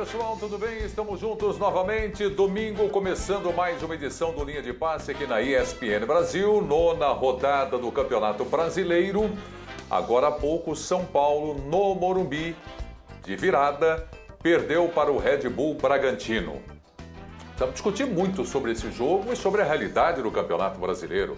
Pessoal, tudo bem? Estamos juntos novamente. Domingo, começando mais uma edição do Linha de Passe aqui na ESPN Brasil, nona rodada do Campeonato Brasileiro. Agora há pouco, São Paulo, no Morumbi, de virada, perdeu para o Red Bull Bragantino. Vamos discutir muito sobre esse jogo e sobre a realidade do Campeonato Brasileiro.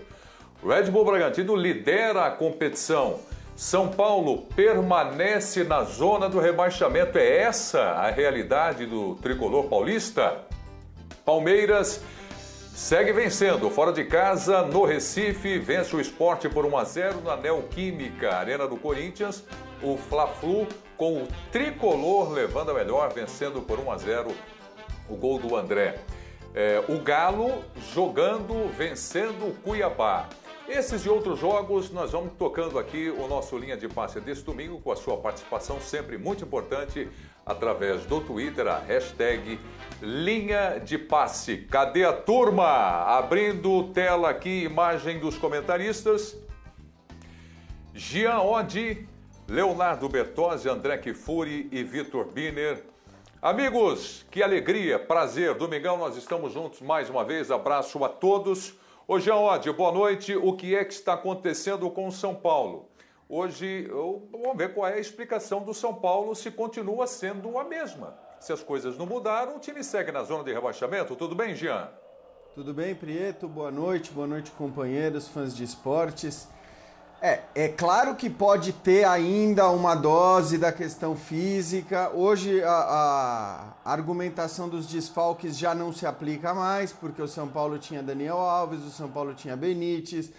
O Red Bull Bragantino lidera a competição. São Paulo permanece na zona do rebaixamento. É essa a realidade do tricolor paulista? Palmeiras segue vencendo. Fora de casa, no Recife, vence o esporte por 1 a 0 na Neoquímica, Arena do Corinthians. O Fla-Flu com o tricolor levando a melhor, vencendo por 1 a 0 o gol do André. É, o Galo jogando, vencendo o Cuiabá. Esses e outros jogos, nós vamos tocando aqui o nosso Linha de Passe desse domingo, com a sua participação sempre muito importante, através do Twitter, a hashtag Linha de Passe. Cadê a turma? Abrindo tela aqui, imagem dos comentaristas. Gian Odi, Leonardo Bertozzi, André Kifuri e Vitor Biner. Amigos, que alegria, prazer. Domingão, nós estamos juntos mais uma vez. Abraço a todos. Ô Jean Oddi, boa noite. O que é que está acontecendo com o São Paulo? Hoje, vamos ver qual é a explicação do São Paulo se continua sendo a mesma. Se as coisas não mudaram, o time segue na zona de rebaixamento. Tudo bem, Jean? Tudo bem, Prieto? Boa noite, boa noite, companheiros, fãs de esportes. É, é claro que pode ter ainda uma dose da questão física. Hoje a, a, argumentação dos desfalques já não se aplica mais, porque o São Paulo tinha Daniel Alves, o São Paulo tinha Benítez,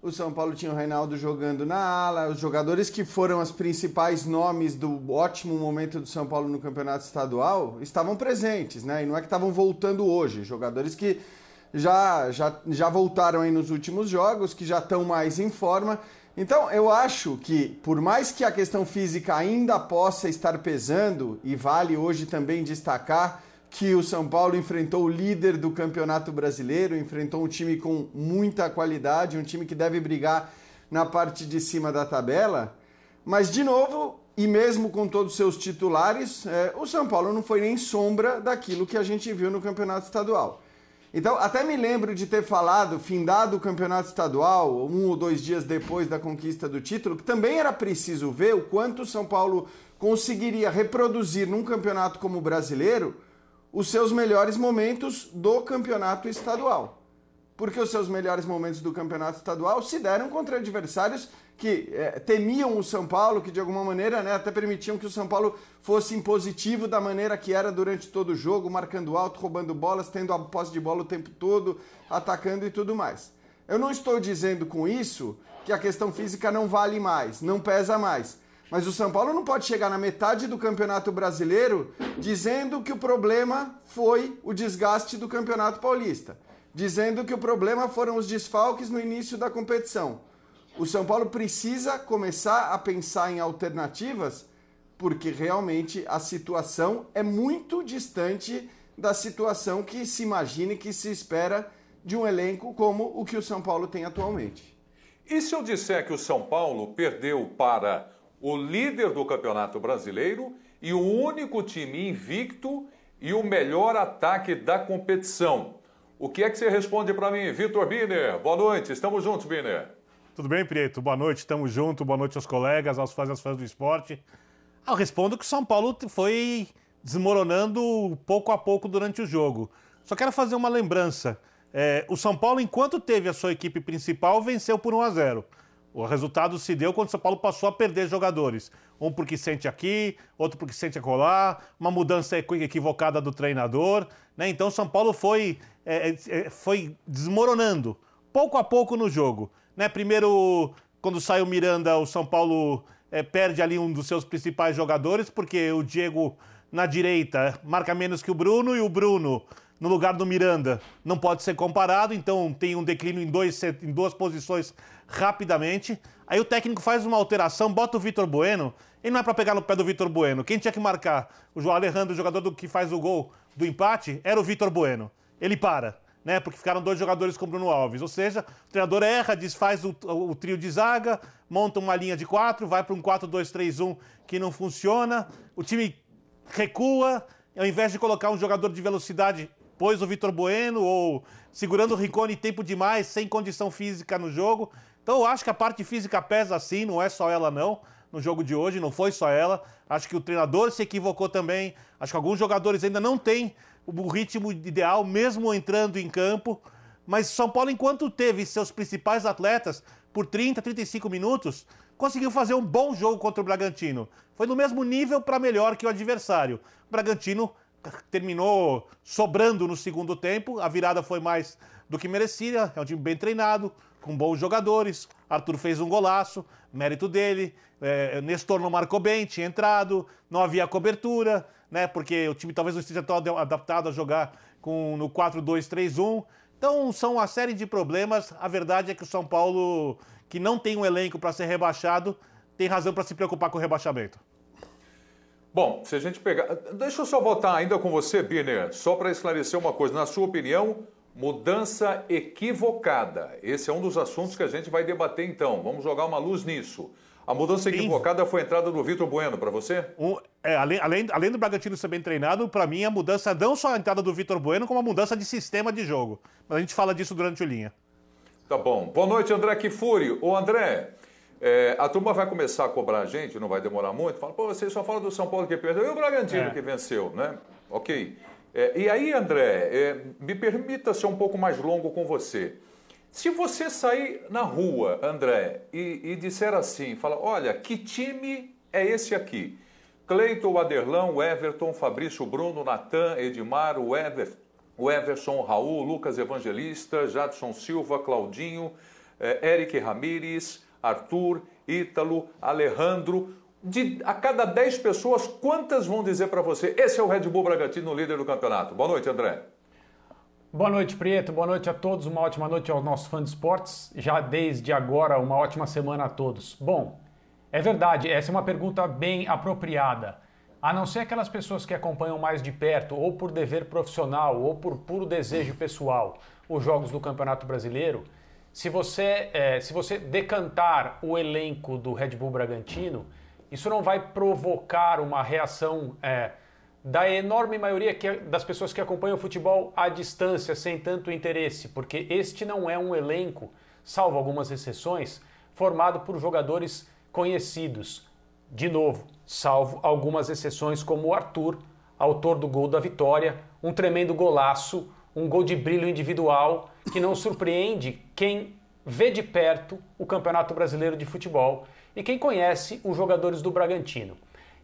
o São Paulo tinha o Reinaldo jogando na ala. Os jogadores que foram os principais nomes do ótimo momento do São Paulo no campeonato estadual estavam presentes, né? E não é que estavam voltando hoje, jogadores que já, já, já voltaram aí nos últimos jogos, que já estão mais em forma então, eu acho que, por mais que a questão física ainda possa estar pesando, e vale hoje também destacar que o São Paulo enfrentou o líder do Campeonato Brasileiro, enfrentou um time com muita qualidade, um time que deve brigar na parte de cima da tabela. Mas, de novo, e mesmo com todos os seus titulares, é, o São Paulo não foi nem sombra daquilo que a gente viu no Campeonato Estadual. Então, até me lembro de ter falado, findado o campeonato estadual, um ou dois dias depois da conquista do título, que também era preciso ver o quanto o São Paulo conseguiria reproduzir num campeonato como o brasileiro os seus melhores momentos do campeonato estadual. Porque os seus melhores momentos do campeonato estadual se deram contra adversários que é, temiam o São Paulo, que de alguma maneira né, até permitiam que o São Paulo fosse impositivo da maneira que era durante todo o jogo, marcando alto, roubando bolas, tendo a posse de bola o tempo todo, atacando e tudo mais. Eu não estou dizendo com isso que a questão física não vale mais, não pesa mais. Mas o São Paulo não pode chegar na metade do Campeonato Brasileiro dizendo que o problema foi o desgaste do Campeonato Paulista, dizendo que o problema foram os desfalques no início da competição o São Paulo precisa começar a pensar em alternativas, porque realmente a situação é muito distante da situação que se imagina e que se espera de um elenco como o que o São Paulo tem atualmente. E se eu disser que o São Paulo perdeu para o líder do Campeonato Brasileiro e o único time invicto e o melhor ataque da competição? O que é que você responde para mim, Vitor Biner? Boa noite, estamos juntos, Biner. Tudo bem, Prieto? Boa noite, estamos juntos. Boa noite aos colegas, aos fãs fãs do esporte. Eu respondo que o São Paulo foi desmoronando pouco a pouco durante o jogo. Só quero fazer uma lembrança. É, o São Paulo, enquanto teve a sua equipe principal, venceu por 1 a 0. O resultado se deu quando o São Paulo passou a perder jogadores. Um porque sente aqui, outro porque sente acolá, uma mudança equivocada do treinador. Né? Então o São Paulo foi, é, é, foi desmoronando pouco a pouco no jogo. Né? Primeiro, quando sai o Miranda, o São Paulo é, perde ali um dos seus principais jogadores, porque o Diego na direita marca menos que o Bruno e o Bruno no lugar do Miranda não pode ser comparado, então tem um declínio em, dois, em duas posições rapidamente. Aí o técnico faz uma alteração, bota o Vitor Bueno, e não é para pegar no pé do Vitor Bueno. Quem tinha que marcar o João Alejandro, o jogador do, que faz o gol do empate, era o Vitor Bueno. Ele para né? Porque ficaram dois jogadores com Bruno Alves. Ou seja, o treinador erra, desfaz o, o, o trio de zaga, monta uma linha de quatro, vai para um 4-2-3-1 que não funciona, o time recua, ao invés de colocar um jogador de velocidade, pôs o Vitor Bueno ou segurando o Ricone tempo demais, sem condição física no jogo. Então eu acho que a parte física pesa sim, não é só ela não. No jogo de hoje não foi só ela. Acho que o treinador se equivocou também. Acho que alguns jogadores ainda não têm o ritmo ideal, mesmo entrando em campo. Mas São Paulo, enquanto teve seus principais atletas por 30, 35 minutos, conseguiu fazer um bom jogo contra o Bragantino. Foi no mesmo nível para melhor que o adversário. O Bragantino terminou sobrando no segundo tempo, a virada foi mais do que merecia, é um time bem treinado, com bons jogadores. Arthur fez um golaço, mérito dele. É, Nestor não marcou bem, tinha entrado, não havia cobertura, né? Porque o time talvez não esteja tão adaptado a jogar com, no 4-2-3-1. Então são uma série de problemas. A verdade é que o São Paulo que não tem um elenco para ser rebaixado, tem razão para se preocupar com o rebaixamento. Bom, se a gente pegar. Deixa eu só voltar ainda com você, Biner, só para esclarecer uma coisa. Na sua opinião, mudança equivocada. Esse é um dos assuntos que a gente vai debater então. Vamos jogar uma luz nisso. A mudança equivocada foi a entrada do Vitor Bueno para você? Um, é, além, além, além, do Bragantino ser bem treinado, para mim a mudança não só a entrada do Vitor Bueno, como a mudança de sistema de jogo. Mas a gente fala disso durante o linha. Tá bom. Boa noite, André Kifuri. Ô, André, é, a turma vai começar a cobrar a gente, não vai demorar muito. Fala, pô, você só fala do São Paulo que perdeu e o Bragantino é. que venceu, né? Ok. É, e aí, André, é, me permita ser um pouco mais longo com você. Se você sair na rua, André, e, e disser assim, fala, olha, que time é esse aqui? Cleiton, Aderlão, Everton, Fabrício Bruno, Natan, Edmar, o Everton o Everson, Raul, Lucas Evangelista, Jadson Silva, Claudinho, eh, Eric Ramires, Arthur, Ítalo, Alejandro. De, a cada 10 pessoas, quantas vão dizer para você, esse é o Red Bull Bragantino, líder do campeonato? Boa noite, André. Boa noite, Prieto. Boa noite a todos. Uma ótima noite aos nossos fãs de esportes. Já desde agora, uma ótima semana a todos. Bom, é verdade, essa é uma pergunta bem apropriada. A não ser aquelas pessoas que acompanham mais de perto, ou por dever profissional, ou por puro desejo pessoal, os jogos do Campeonato Brasileiro, se você, é, se você decantar o elenco do Red Bull Bragantino, isso não vai provocar uma reação é, da enorme maioria que, das pessoas que acompanham o futebol à distância, sem tanto interesse, porque este não é um elenco, salvo algumas exceções, formado por jogadores conhecidos. De novo, salvo algumas exceções como o Arthur, autor do gol da vitória, um tremendo golaço, um gol de brilho individual que não surpreende quem vê de perto o Campeonato Brasileiro de Futebol e quem conhece os jogadores do Bragantino.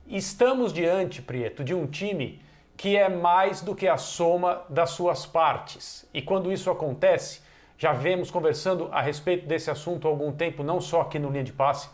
Estamos diante, Prieto, de um time que é mais do que a soma das suas partes. E quando isso acontece, já vemos conversando a respeito desse assunto há algum tempo, não só aqui no Linha de Passe,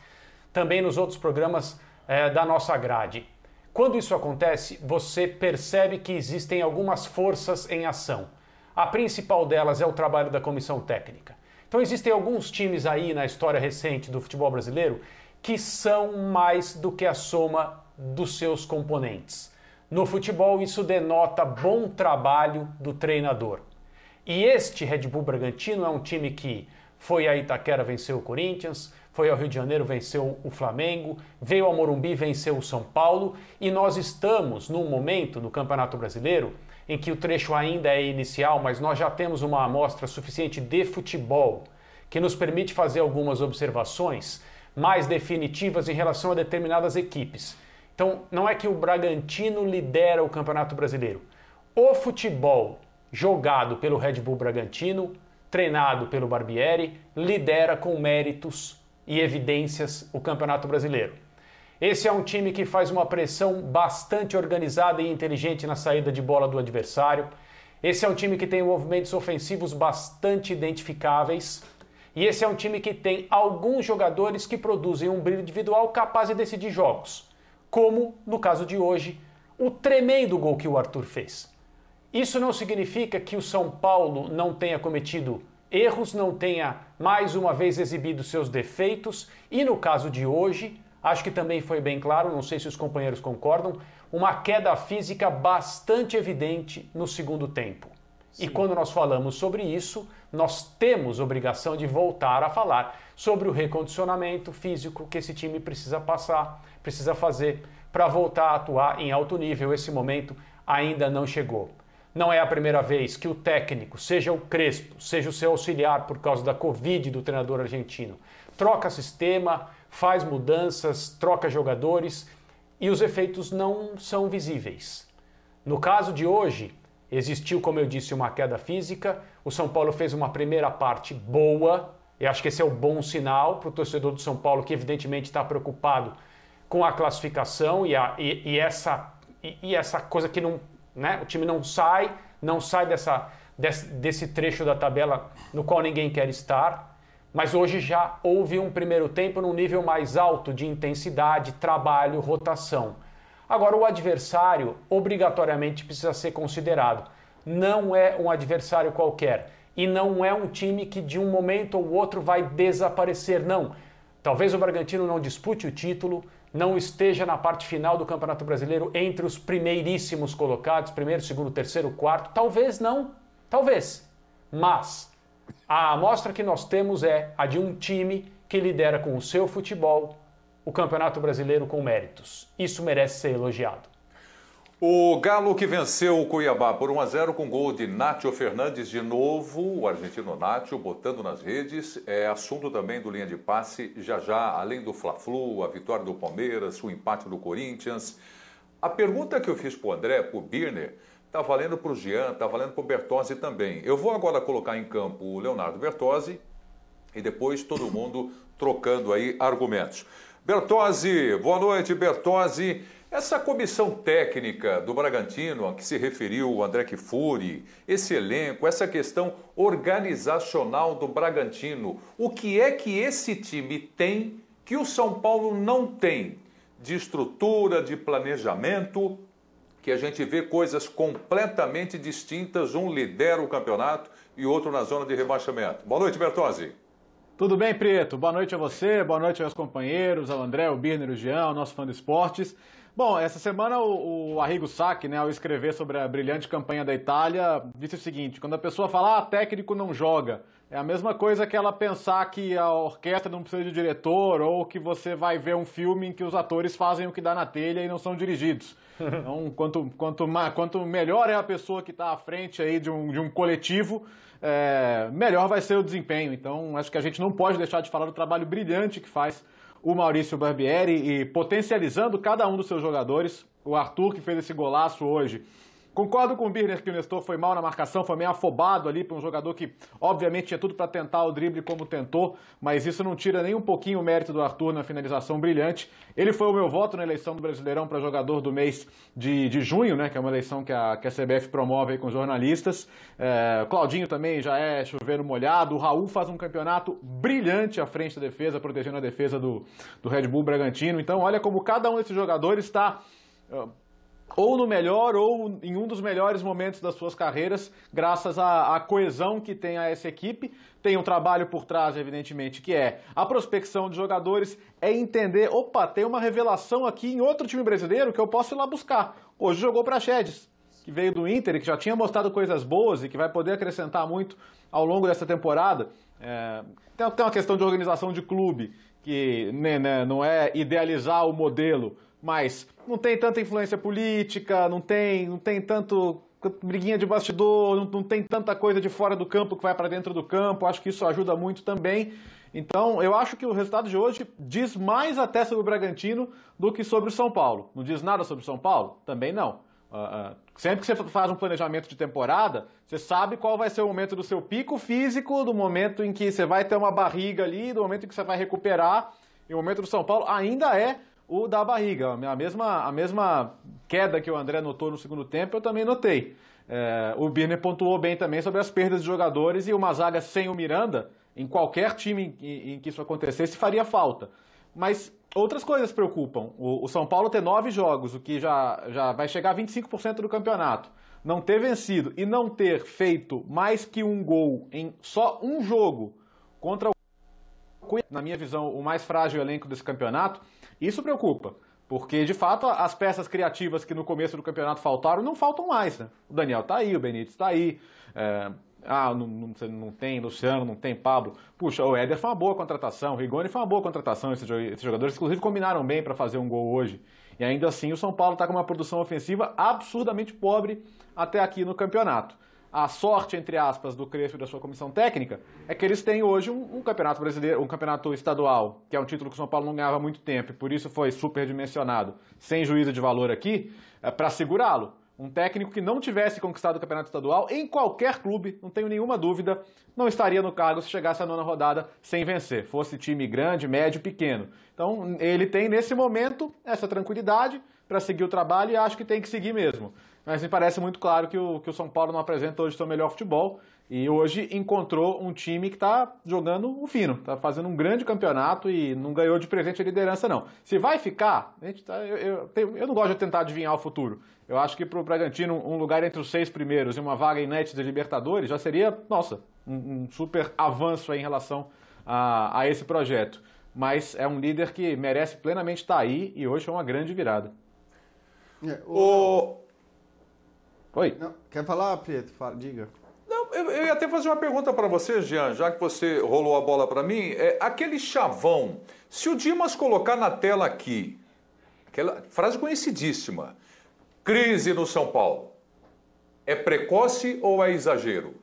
também nos outros programas é, da nossa grade. Quando isso acontece, você percebe que existem algumas forças em ação. A principal delas é o trabalho da comissão técnica. Então, existem alguns times aí na história recente do futebol brasileiro que são mais do que a soma dos seus componentes. No futebol, isso denota bom trabalho do treinador. E este Red Bull Bragantino é um time que foi a Itaquera vencer o Corinthians, foi ao Rio de Janeiro, venceu o Flamengo, veio ao Morumbi, venceu o São Paulo, e nós estamos num momento no Campeonato Brasileiro em que o trecho ainda é inicial, mas nós já temos uma amostra suficiente de futebol que nos permite fazer algumas observações mais definitivas em relação a determinadas equipes. Então, não é que o Bragantino lidera o Campeonato Brasileiro. O futebol jogado pelo Red Bull Bragantino, treinado pelo Barbieri, lidera com méritos e evidências o Campeonato Brasileiro. Esse é um time que faz uma pressão bastante organizada e inteligente na saída de bola do adversário. Esse é um time que tem movimentos ofensivos bastante identificáveis. E esse é um time que tem alguns jogadores que produzem um brilho individual capaz de decidir jogos. Como, no caso de hoje, o tremendo gol que o Arthur fez. Isso não significa que o São Paulo não tenha cometido erros, não tenha mais uma vez exibido seus defeitos e no caso de hoje, acho que também foi bem claro, não sei se os companheiros concordam, uma queda física bastante evidente no segundo tempo. Sim. E quando nós falamos sobre isso, nós temos obrigação de voltar a falar sobre o recondicionamento físico que esse time precisa passar, precisa fazer para voltar a atuar em alto nível. Esse momento ainda não chegou. Não é a primeira vez que o técnico, seja o Crespo, seja o seu auxiliar por causa da Covid do treinador argentino, troca sistema, faz mudanças, troca jogadores e os efeitos não são visíveis. No caso de hoje, existiu, como eu disse, uma queda física. O São Paulo fez uma primeira parte boa. Eu acho que esse é o bom sinal para o torcedor do São Paulo, que evidentemente está preocupado com a classificação e, a, e, e essa, e, e, essa coisa que não, né, o time não sai, não sai dessa, desse, desse trecho da tabela no qual ninguém quer estar. Mas hoje já houve um primeiro tempo num nível mais alto de intensidade, trabalho, rotação. Agora, o adversário obrigatoriamente precisa ser considerado. Não é um adversário qualquer. E não é um time que de um momento ou outro vai desaparecer, não. Talvez o Bragantino não dispute o título, não esteja na parte final do Campeonato Brasileiro entre os primeiríssimos colocados, primeiro, segundo, terceiro, quarto. Talvez não, talvez. Mas a amostra que nós temos é a de um time que lidera com o seu futebol o Campeonato Brasileiro com méritos. Isso merece ser elogiado. O Galo que venceu o Cuiabá por 1 a 0 com gol de Nátio Fernandes de novo, o argentino Nátio botando nas redes, é assunto também do linha de passe, já já, além do Fla-Flu, a vitória do Palmeiras, o empate do Corinthians. A pergunta que eu fiz para o André, para o Birner, está valendo para o Jean, está valendo para o Bertozzi também. Eu vou agora colocar em campo o Leonardo Bertozzi e depois todo mundo trocando aí argumentos. Bertozzi, boa noite, Bertozzi. Essa comissão técnica do Bragantino, a que se referiu o André Kifuri, esse elenco, essa questão organizacional do Bragantino, o que é que esse time tem que o São Paulo não tem? De estrutura, de planejamento, que a gente vê coisas completamente distintas, um lidera o campeonato e outro na zona de rebaixamento. Boa noite, Bertozzi. Tudo bem, Preto? Boa noite a você, boa noite aos companheiros, ao André, o Birner, o Jean, o nosso fã de esportes. Bom, essa semana o, o Arrigo Sacchi, né, ao escrever sobre a brilhante campanha da Itália, disse o seguinte: quando a pessoa fala, ah, técnico não joga, é a mesma coisa que ela pensar que a orquestra não precisa de diretor ou que você vai ver um filme em que os atores fazem o que dá na telha e não são dirigidos. Então, quanto, quanto, quanto melhor é a pessoa que está à frente aí de um, de um coletivo, é, melhor vai ser o desempenho. Então, acho que a gente não pode deixar de falar do trabalho brilhante que faz o Maurício Barbieri e potencializando cada um dos seus jogadores. O Arthur, que fez esse golaço hoje, Concordo com o Birner que o Nestor foi mal na marcação, foi meio afobado ali para um jogador que, obviamente, tinha tudo para tentar o drible como tentou, mas isso não tira nem um pouquinho o mérito do Arthur na finalização brilhante. Ele foi o meu voto na eleição do Brasileirão para jogador do mês de, de junho, né, que é uma eleição que a, que a CBF promove com jornalistas. É, Claudinho também já é chover molhado. O Raul faz um campeonato brilhante à frente da defesa, protegendo a defesa do, do Red Bull Bragantino. Então, olha como cada um desses jogadores está ou no melhor ou em um dos melhores momentos das suas carreiras, graças à, à, coesão que tem a essa equipe. Tem um trabalho por trás, evidentemente, que é a prospecção de jogadores, é entender, opa, tem uma revelação aqui em outro time brasileiro que eu posso ir lá buscar. Hoje jogou para Chedes, que veio do Inter que já tinha mostrado coisas boas e que vai poder acrescentar muito ao longo dessa temporada. É, tem uma questão de organização de clube, que né, né, não é idealizar o modelo, mas não tem tanta influência política, não tem, não tem tanto briguinha de bastidor, não, não tem tanta coisa de fora do campo que vai para dentro do campo. Acho que isso ajuda muito também. Então, eu acho que o resultado de hoje diz mais até sobre o Bragantino do que sobre o São Paulo. Não diz nada sobre o São Paulo? Também não. Uh, uh, sempre que você faz um planejamento de temporada, você sabe qual vai ser o momento do seu pico físico, do momento em que você vai ter uma barriga ali, do momento em que você vai recuperar. E o momento do São Paulo ainda é o da barriga. A mesma, a mesma queda que o André notou no segundo tempo, eu também notei. É, o Birner pontuou bem também sobre as perdas de jogadores e uma zaga sem o Miranda, em qualquer time em, em que isso acontecesse, faria falta. Mas outras coisas preocupam. O, o, São Paulo ter nove jogos, o que já, já vai chegar a 25% do campeonato. Não ter vencido e não ter feito mais que um gol em só um jogo contra o na minha visão, o mais frágil elenco desse campeonato, isso preocupa. Porque, de fato, as peças criativas que no começo do campeonato faltaram, não faltam mais. Né? O Daniel tá aí, o Benítez tá aí. É, Ah, não, não, não, tem Luciano, não tem Pablo. Puxa, o Éder foi uma boa contratação, o Rigoni foi uma boa contratação. Esses jogadores, inclusive, combinaram bem para fazer um gol hoje. E ainda assim, o São Paulo está com uma produção ofensiva absurdamente pobre até aqui no campeonato. A sorte, entre aspas, do Crespo e da sua comissão técnica é que eles têm hoje um, um, campeonato brasileiro, um campeonato estadual, que é um título que o São Paulo não ganhava há muito tempo, e por isso foi superdimensionado, sem juízo de valor aqui, é, para segurá-lo. Um técnico que não tivesse conquistado o campeonato estadual em qualquer clube, não tenho nenhuma dúvida, não estaria no cargo se chegasse à nona rodada sem vencer, fosse time grande, médio, pequeno. Então, ele tem nesse momento essa tranquilidade para seguir o trabalho e acho que tem que seguir mesmo. Mas me parece muito claro que o, que o São Paulo não apresenta hoje seu melhor futebol e hoje encontrou um time que está jogando o fino, está fazendo um grande campeonato e não ganhou de presente a liderança, não. Se vai ficar, tá, eu, eu, eu, não gosto de tentar adivinhar o futuro. Eu acho que para o Bragantino, um lugar entre os seis primeiros e uma vaga em net de Libertadores já seria, nossa, um, um super avanço em relação a, a, esse projeto. Mas é um líder que merece plenamente estar tá aí e hoje foi uma grande virada. É, o... Oi. Não, quer falar, Preto? Fala, diga. Não, eu, eu ia até fazer uma pergunta para você, Jean, já que você rolou a bola para mim. É, aquele chavão, se o Dimas colocar na tela aqui, aquela frase conhecidíssima, crise no São Paulo, é precoce ou é exagero?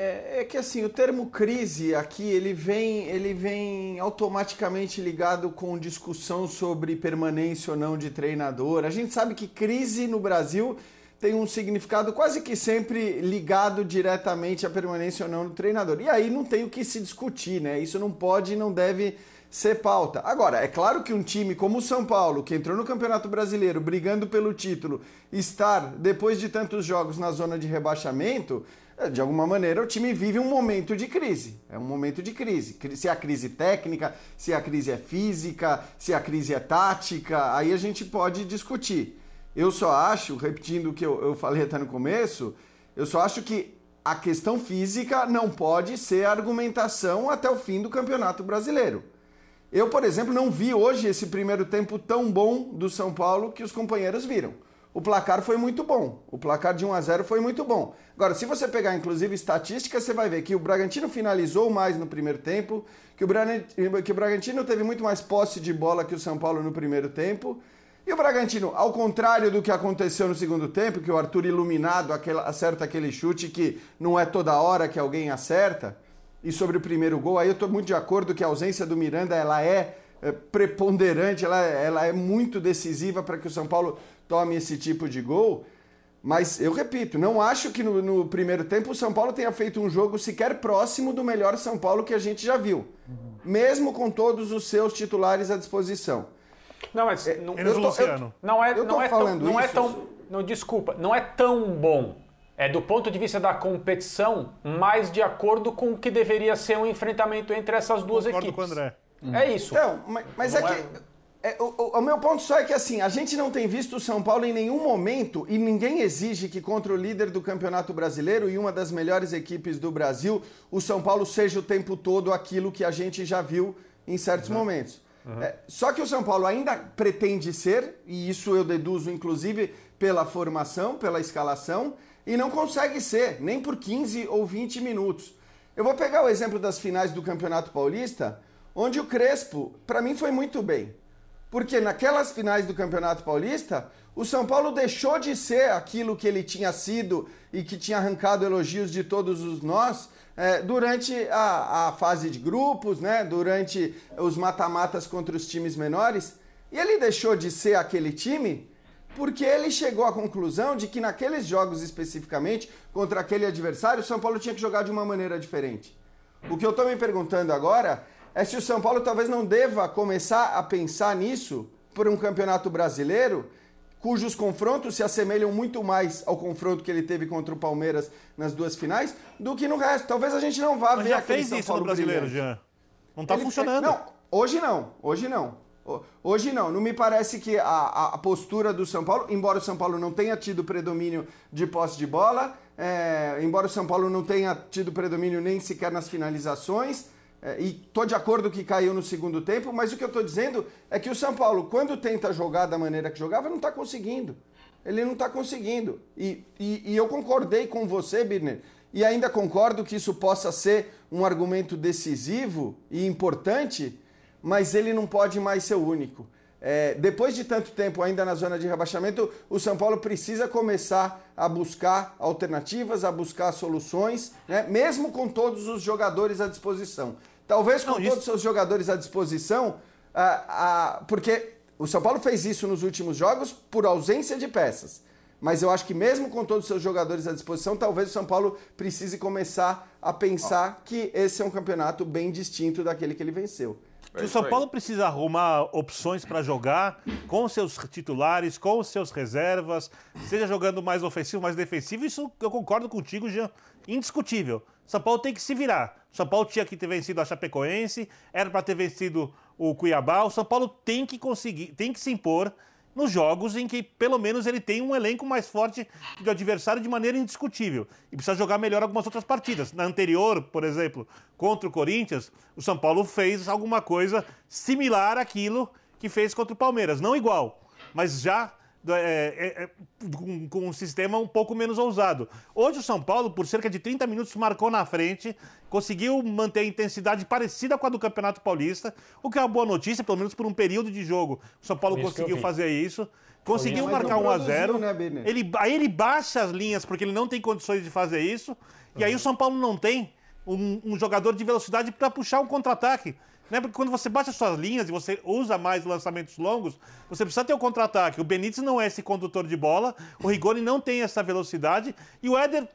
É, é, que assim, o termo crise aqui, ele vem, ele vem automaticamente ligado com discussão sobre permanência ou não de treinador. A gente sabe que crise no Brasil tem um significado quase que sempre ligado diretamente à permanência ou não do treinador. E aí não tem o que se discutir, né? Isso não pode e não deve ser pauta. Agora, é claro que um time como o São Paulo, que entrou no Campeonato Brasileiro brigando pelo título, estar depois de tantos jogos na zona de rebaixamento, de alguma maneira o time vive um momento de crise. É um momento de crise. Se a crise técnica, se a crise é física, se a crise é tática, aí a gente pode discutir. Eu só acho, repetindo o que eu, eu falei até no começo, eu só acho que a questão física não pode ser argumentação até o fim do Campeonato Brasileiro. Eu, por exemplo, não vi hoje esse primeiro tempo tão bom do São Paulo que os companheiros viram. O placar foi muito bom. O placar de 1 a 0 foi muito bom. Agora, se você pegar inclusive estatísticas, você vai ver que o Bragantino finalizou mais no primeiro tempo, que o Bragantino teve muito mais posse de bola que o São Paulo no primeiro tempo e o Bragantino, ao contrário do que aconteceu no segundo tempo, que o Arthur iluminado acerta aquele chute que não é toda hora que alguém acerta, e sobre o primeiro gol, aí eu estou muito de acordo que a ausência do Miranda ela é, é preponderante, ela, ela é muito decisiva para que o São Paulo tome esse tipo de gol. Mas eu repito, não acho que no, no, primeiro tempo o São Paulo tenha feito um jogo sequer próximo do melhor São Paulo que a gente já viu, uhum. mesmo com todos os seus titulares à disposição. Não, mas é, não, eu tô, Luciano. Eu, não é, eu não é tão, não é tão, não desculpa, não é tão bom. É do ponto de vista da competição, mais de acordo com o que deveria ser um enfrentamento entre essas duas Concordo equipes. Com o André. É isso. Então, mas, mas é, é que é, o, o, meu ponto só é que assim, a gente não tem visto o São Paulo em nenhum momento e ninguém exige que contra o líder do Campeonato Brasileiro e uma das melhores equipes do Brasil, o São Paulo seja o tempo todo aquilo que a gente já viu em certos uhum. momentos. Uhum. É, só que o São Paulo ainda pretende ser, e isso eu deduzo inclusive pela formação, pela escalação, e não consegue ser, nem por 15 ou 20 minutos. Eu vou pegar o exemplo das finais do Campeonato Paulista, onde o Crespo, para mim, foi muito bem. Porque naquelas finais do Campeonato Paulista, o São Paulo deixou de ser aquilo que ele tinha sido e que tinha arrancado elogios de todos os nós é, durante a, a, fase de grupos, né, durante os mata-matas contra os times menores. E ele deixou de ser aquele time porque ele chegou à conclusão de que naqueles jogos especificamente, contra aquele adversário, o São Paulo tinha que jogar de uma maneira diferente. O que eu estou me perguntando agora é se o São Paulo talvez não deva começar a pensar nisso por um campeonato brasileiro cujos confrontos se assemelham muito mais ao confronto que ele teve contra o Palmeiras nas duas finais do que no resto. Talvez a gente não vá Mas ver já aquele fez São isso Paulo no brasileiro, brilhante. já. Não está funcionando. Não, hoje não, hoje não. Hoje não, não me parece que a, a, postura do São Paulo, embora o São Paulo não tenha tido predomínio de posse de bola, é, embora o São Paulo não tenha tido predomínio nem sequer nas finalizações, é, e tô de acordo que caiu no segundo tempo, mas o que eu estou dizendo é que o São Paulo, quando tenta jogar da maneira que jogava, não está conseguindo. Ele não está conseguindo. E, e, e, eu concordei com você, Birner, e ainda concordo que isso possa ser um argumento decisivo e importante, mas ele não pode mais ser o único. É, depois de tanto tempo ainda na zona de rebaixamento, o São Paulo precisa começar a buscar alternativas, a buscar soluções, né? mesmo com todos os jogadores à disposição. Talvez com Não, todos os seus jogadores à disposição, porque o São Paulo fez isso nos últimos jogos por ausência de peças. Mas eu acho que mesmo com todos os seus jogadores à disposição, talvez o São Paulo precise começar a pensar que esse é um campeonato bem distinto daquele que ele venceu. É o São Paulo precisa arrumar opções para jogar com seus titulares, com seus reservas, seja jogando mais ofensivo, mais defensivo. Isso eu concordo contigo, Jean. Indiscutível. São Paulo tem que se virar. São Paulo tinha que ter vencido a Chapecoense, era para ter vencido o Cuiabá. O São Paulo tem que conseguir, tem que se impor nos jogos em que pelo menos ele tem um elenco mais forte do adversário de maneira indiscutível. E precisa jogar melhor algumas outras partidas. Na anterior, por exemplo, contra o Corinthians, o São Paulo fez alguma coisa similar àquilo que fez contra o Palmeiras. Não igual, mas já é, é, é, com, com, um sistema um pouco menos ousado. Hoje o São Paulo, por cerca de 30 minutos, marcou na frente, conseguiu manter a intensidade parecida com a do Campeonato Paulista, o que é uma boa notícia, pelo menos por um período de jogo. O São Paulo conseguiu fazer isso. Conseguiu isso, marcar 1 a 0 né, ele, Aí ele baixa as linhas porque ele não tem condições de fazer isso. E aí o São Paulo não tem um, um jogador de velocidade para puxar um contra-ataque. Né? Porque quando você baixa suas linhas e você usa mais lançamentos longos, você precisa ter o contra-ataque. O Benítez não é esse condutor de bola, o Rigoni não tem essa velocidade e o Éder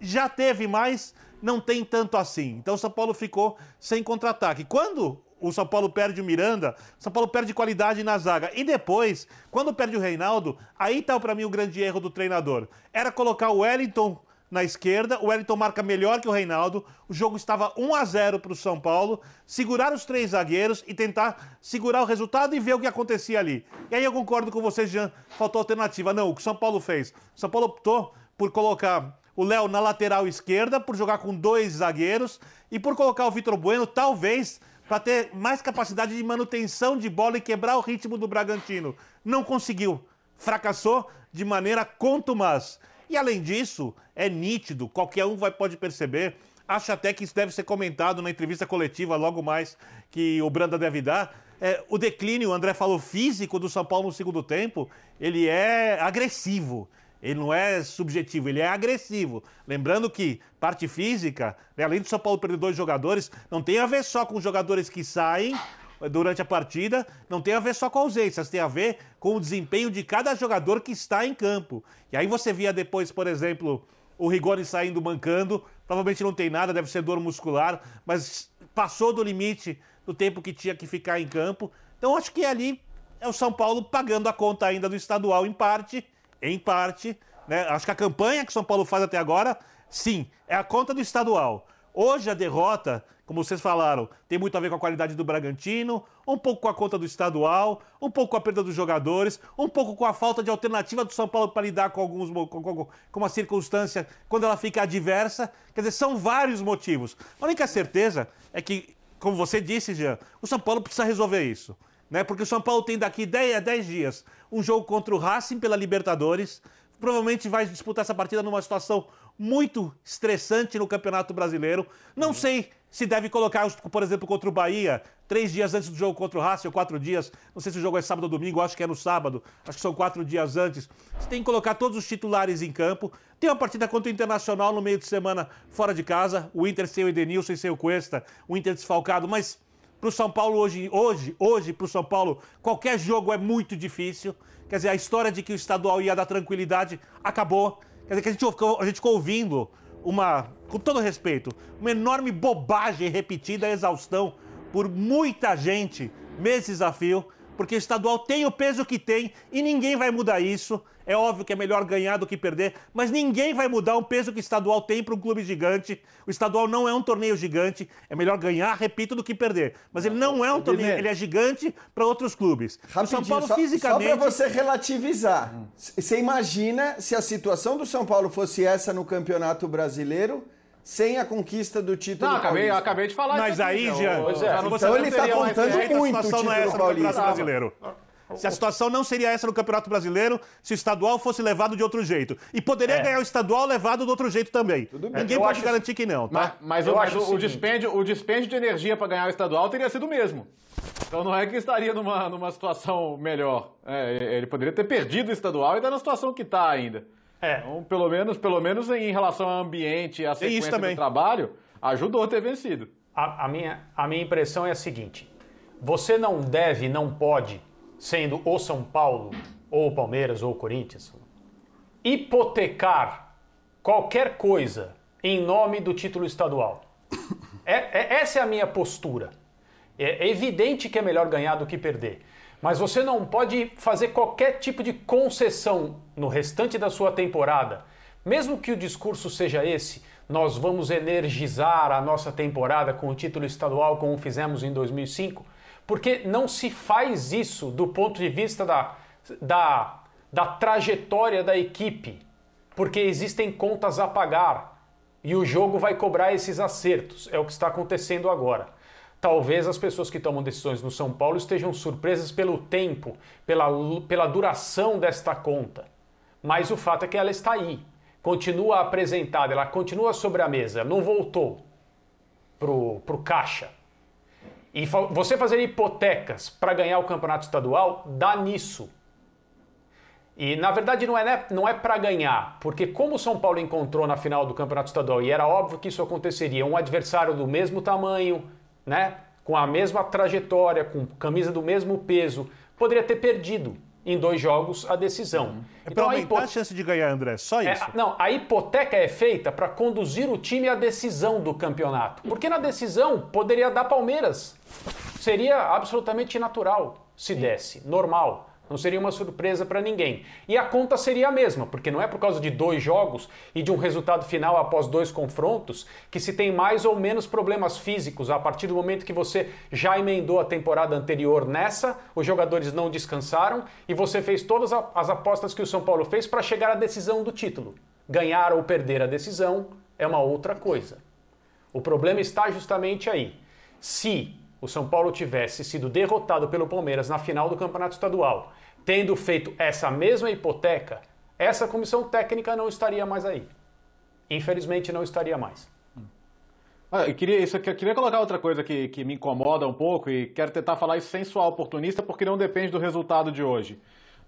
já teve mais, não tem tanto assim. Então o São Paulo ficou sem contra-ataque. Quando o São Paulo perde o Miranda, o São Paulo perde qualidade na zaga. E depois, quando perde o Reinaldo, aí tá para mim o grande erro do treinador. Era colocar o Wellington na esquerda, o Wellington marca melhor que o Reinaldo. O jogo estava 1 a 0 para o São Paulo. Segurar os três zagueiros e tentar segurar o resultado e ver o que acontecia ali. E aí eu concordo com você, Jean, faltou alternativa. Não, o que o São Paulo fez? O São Paulo optou por colocar o Léo na lateral esquerda, por jogar com dois zagueiros e por colocar o Vitor Bueno, talvez para ter mais capacidade de manutenção de bola e quebrar o ritmo do Bragantino. Não conseguiu. Fracassou de maneira contumaz. E além disso, é nítido, qualquer um vai, pode perceber. Acho até que isso deve ser comentado na entrevista coletiva logo mais que o Branda deve dar. É, o declínio, o André falou, físico do São Paulo no segundo tempo, ele é agressivo. Ele não é subjetivo, ele é agressivo. Lembrando que parte física, né, além do São Paulo perder dois jogadores, não tem a ver só com jogadores que saem durante a partida não tem a ver só com ausências, tem a ver com o desempenho de cada jogador que está em campo. E aí você via depois, por exemplo, o Rigoni saindo mancando, provavelmente não tem nada, deve ser dor muscular, mas passou do limite do tempo que tinha que ficar em campo. Então acho que ali é o São Paulo pagando a conta ainda do estadual em parte, em parte. Né? Acho que a campanha que o São Paulo faz até agora, sim, é a conta do estadual. Hoje a derrota, como vocês falaram, tem muito a ver com a qualidade do Bragantino, um pouco com a conta do estadual, um pouco com a perda dos jogadores, um pouco com a falta de alternativa do São Paulo para lidar com alguns com, com, com uma circunstância quando ela fica adversa. Quer dizer, são vários motivos. A única certeza é que, como você disse, Jean, o São Paulo precisa resolver isso. Né? Porque o São Paulo tem daqui 10 a 10 dias um jogo contra o Racing pela Libertadores. Provavelmente vai disputar essa partida numa situação muito estressante no Campeonato Brasileiro. Não uhum. sei se deve colocar, por exemplo, contra o Bahia, três dias antes do jogo contra o Racing, ou quatro dias. Não sei se o jogo é sábado ou domingo, acho que é no sábado. Acho que são quatro dias antes. Você tem que colocar todos os titulares em campo. Tem uma partida contra o Internacional no meio de semana fora de casa. O Inter sem o Edenilson e sem o Cuesta. O Inter desfalcado, mas para o São Paulo hoje, hoje, hoje para o São Paulo, qualquer jogo é muito difícil. Quer dizer, a história de que o estadual ia dar tranquilidade acabou. Quer dizer, que a gente, a gente ficou ouvindo uma, com todo respeito, uma enorme bobagem repetida, exaustão, por muita gente, meses a fio, porque o estadual tem o peso que tem e ninguém vai mudar isso. É óbvio que é melhor ganhar do que perder, mas ninguém vai mudar o peso que o estadual tem para um clube gigante. O estadual não é um torneio gigante, é melhor ganhar, repito, do que perder. Mas ele não é um torneio, ele é gigante para outros clubes. Rapidinho, o São Paulo só, fisicamente. Só para você relativizar, você imagina se a situação do São Paulo fosse essa no Campeonato Brasileiro? Sem a conquista do título não, acabei, acabei de falar Mas aí, já, é. então ele está contando muito o título não é essa paulista. brasileiro. Se a situação não seria essa no Campeonato Brasileiro, se o estadual fosse levado de outro jeito. E poderia é. ganhar o estadual levado do outro jeito também. Ninguém eu pode garantir que não, tá? Mas, mas, o, mas o, o, dispêndio, o dispêndio de energia para ganhar o estadual teria sido o mesmo. Então não é que estaria numa, numa situação melhor. É, ele poderia ter perdido o estadual e está na situação que está ainda. É. Então, pelo menos, pelo menos em relação ao ambiente e à sequência do trabalho, ajudou a ter vencido. A, a, minha, a minha impressão é a seguinte: você não deve, não pode, sendo o São Paulo, ou o Palmeiras, ou o Corinthians, hipotecar qualquer coisa em nome do título estadual. É, é, essa é a minha postura. É evidente que é melhor ganhar do que perder. Mas você não pode fazer qualquer tipo de concessão no restante da sua temporada, mesmo que o discurso seja esse, nós vamos energizar a nossa temporada com o título estadual como fizemos em 2005, porque não se faz isso do ponto de vista da, da, da trajetória da equipe, porque existem contas a pagar e o jogo vai cobrar esses acertos. É o que está acontecendo agora. Talvez as pessoas que tomam decisões no São Paulo estejam surpresas pelo tempo, pela, pela duração desta conta. Mas o fato é que ela está aí, continua apresentada, ela continua sobre a mesa, não voltou para o caixa. E você fazer hipotecas para ganhar o campeonato estadual dá nisso. E na verdade não é, né, não é para ganhar, porque como o São Paulo encontrou na final do campeonato estadual e era óbvio que isso aconteceria, um adversário do mesmo tamanho, né? Com a mesma trajetória, com camisa do mesmo peso, poderia ter perdido em dois jogos a decisão. Uhum. É então, para aumentar a, hipo... a, chance de ganhar, André, só é, isso? É, não, a hipoteca é feita para conduzir o time à decisão do campeonato. Porque na decisão poderia dar Palmeiras. Seria absolutamente natural se Sim. desse, normal. Não seria uma surpresa para ninguém. E a conta seria a mesma, porque não é por causa de dois jogos e de um resultado final após dois confrontos que se tem mais ou menos problemas físicos. A partir do momento que você já emendou a temporada anterior nessa, os jogadores não descansaram e você fez todas as apostas que o São Paulo fez para chegar à decisão do título. Ganhar ou perder a decisão é uma outra coisa. O problema está justamente aí. Se o São Paulo tivesse sido derrotado pelo Palmeiras na final do Campeonato Estadual tendo feito essa mesma hipoteca, essa comissão técnica não estaria mais aí. Infelizmente, não estaria mais. Ah, eu queria, isso, eu queria colocar outra coisa que, que me incomoda um pouco e quero tentar falar isso sem soar oportunista, porque não depende do resultado de hoje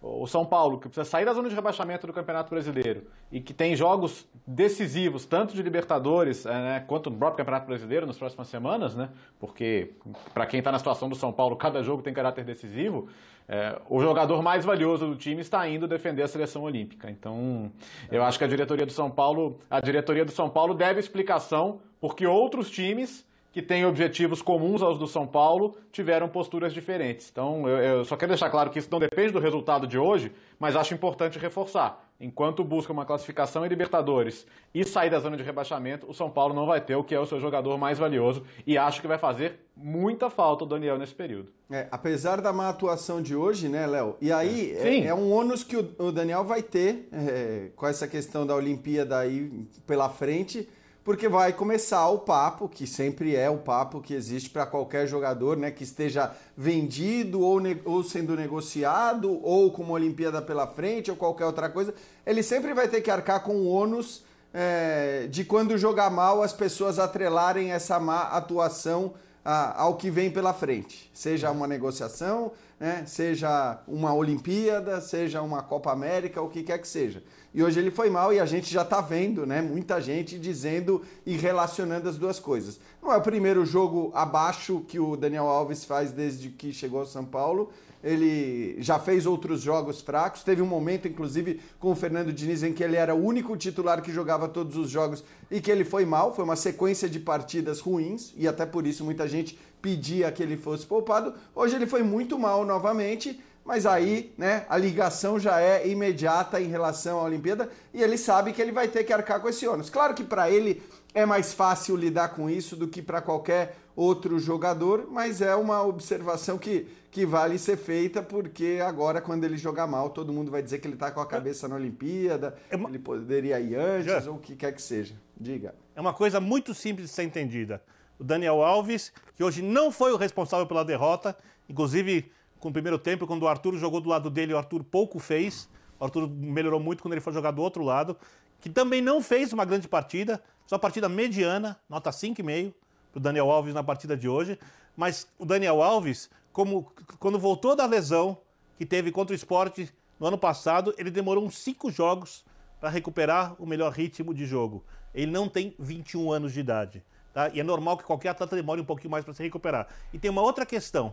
o São Paulo, que precisa sair da zona de rebaixamento do Campeonato Brasileiro e que tem jogos decisivos, tanto de Libertadores é, né, quanto no próprio Campeonato Brasileiro nas próximas semanas, né, porque para quem está na situação do São Paulo, cada jogo tem caráter decisivo, é, o jogador mais valioso do time está indo defender a seleção olímpica. Então, eu acho que a diretoria do São Paulo, a diretoria do São Paulo deve explicação porque outros times que têm objetivos comuns aos do São Paulo tiveram posturas diferentes. Então, eu, eu, só quero deixar claro que isso não depende do resultado de hoje, mas acho importante reforçar. Enquanto busca uma classificação em Libertadores e sair da zona de rebaixamento, o São Paulo não vai ter o que é o seu jogador mais valioso e acho que vai fazer muita falta o Daniel nesse período. É, apesar da má atuação de hoje, né, Léo? E aí é, é, um ônus que o, o Daniel vai ter é, com essa questão da Olimpíada aí pela frente porque vai começar o papo, que sempre é o papo que existe para qualquer jogador, né, que esteja vendido ou, ou sendo negociado, ou com uma Olimpíada pela frente, ou qualquer outra coisa, ele sempre vai ter que arcar com o ônus é, de quando jogar mal as pessoas atrelarem essa má atuação a, ao que vem pela frente, seja uma negociação, né, seja uma Olimpíada, seja uma Copa América, o que quer que seja. E hoje ele foi mal e a gente já está vendo, né? Muita gente dizendo e relacionando as duas coisas. Não é o primeiro jogo abaixo que o Daniel Alves faz desde que chegou ao São Paulo. Ele já fez outros jogos fracos. Teve um momento, inclusive, com o Fernando Diniz, em que ele era o único titular que jogava todos os jogos e que ele foi mal. Foi uma sequência de partidas ruins e até por isso muita gente pedia que ele fosse poupado. Hoje ele foi muito mal novamente mas aí né, a ligação já é imediata em relação à Olimpíada e ele sabe que ele vai ter que arcar com esse ônus. Claro que para ele é mais fácil lidar com isso do que para qualquer outro jogador, mas é uma observação que, que vale ser feita, porque agora, quando ele jogar mal, todo mundo vai dizer que ele está com a cabeça na Olimpíada, é uma... ele poderia ir antes, ou o que quer que seja. Diga. É uma coisa muito simples de ser entendida. O Daniel Alves, que hoje não foi o responsável pela derrota, inclusive com o primeiro tempo, quando o Arthur jogou do lado dele, o Arthur pouco fez. O Arthur melhorou muito quando ele foi jogar do outro lado, que também não fez uma grande partida, só partida mediana, nota 5,5 para o Daniel Alves na partida de hoje. Mas o Daniel Alves, como, quando voltou da lesão que teve contra o esporte no ano passado, ele demorou uns cinco jogos para recuperar o melhor ritmo de jogo. Ele não tem 21 anos de idade. Tá? E é normal que qualquer atleta demore um pouquinho mais para se recuperar. E tem uma outra questão.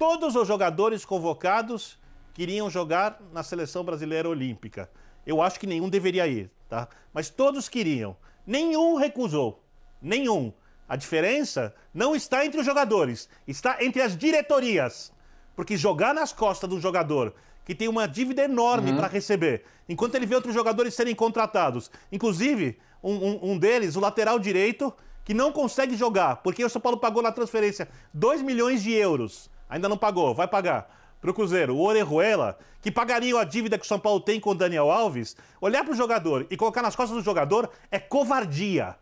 Todos os jogadores convocados queriam jogar na seleção brasileira olímpica. Eu acho que nenhum deveria ir, tá? Mas todos queriam. Nenhum recusou. Nenhum. A diferença não está entre os jogadores, está entre as diretorias. Porque jogar nas costas do jogador que tem uma dívida enorme uhum. para receber, enquanto ele vê outros jogadores serem contratados, inclusive um, um, um deles, o lateral direito, que não consegue jogar, porque o São Paulo pagou na transferência 2 milhões de euros ainda não pagou, vai pagar. Para o Cruzeiro, o Orejuela, que pagaria a dívida que o São Paulo tem com o Daniel Alves, olhar para o jogador e colocar nas costas do jogador é covardia.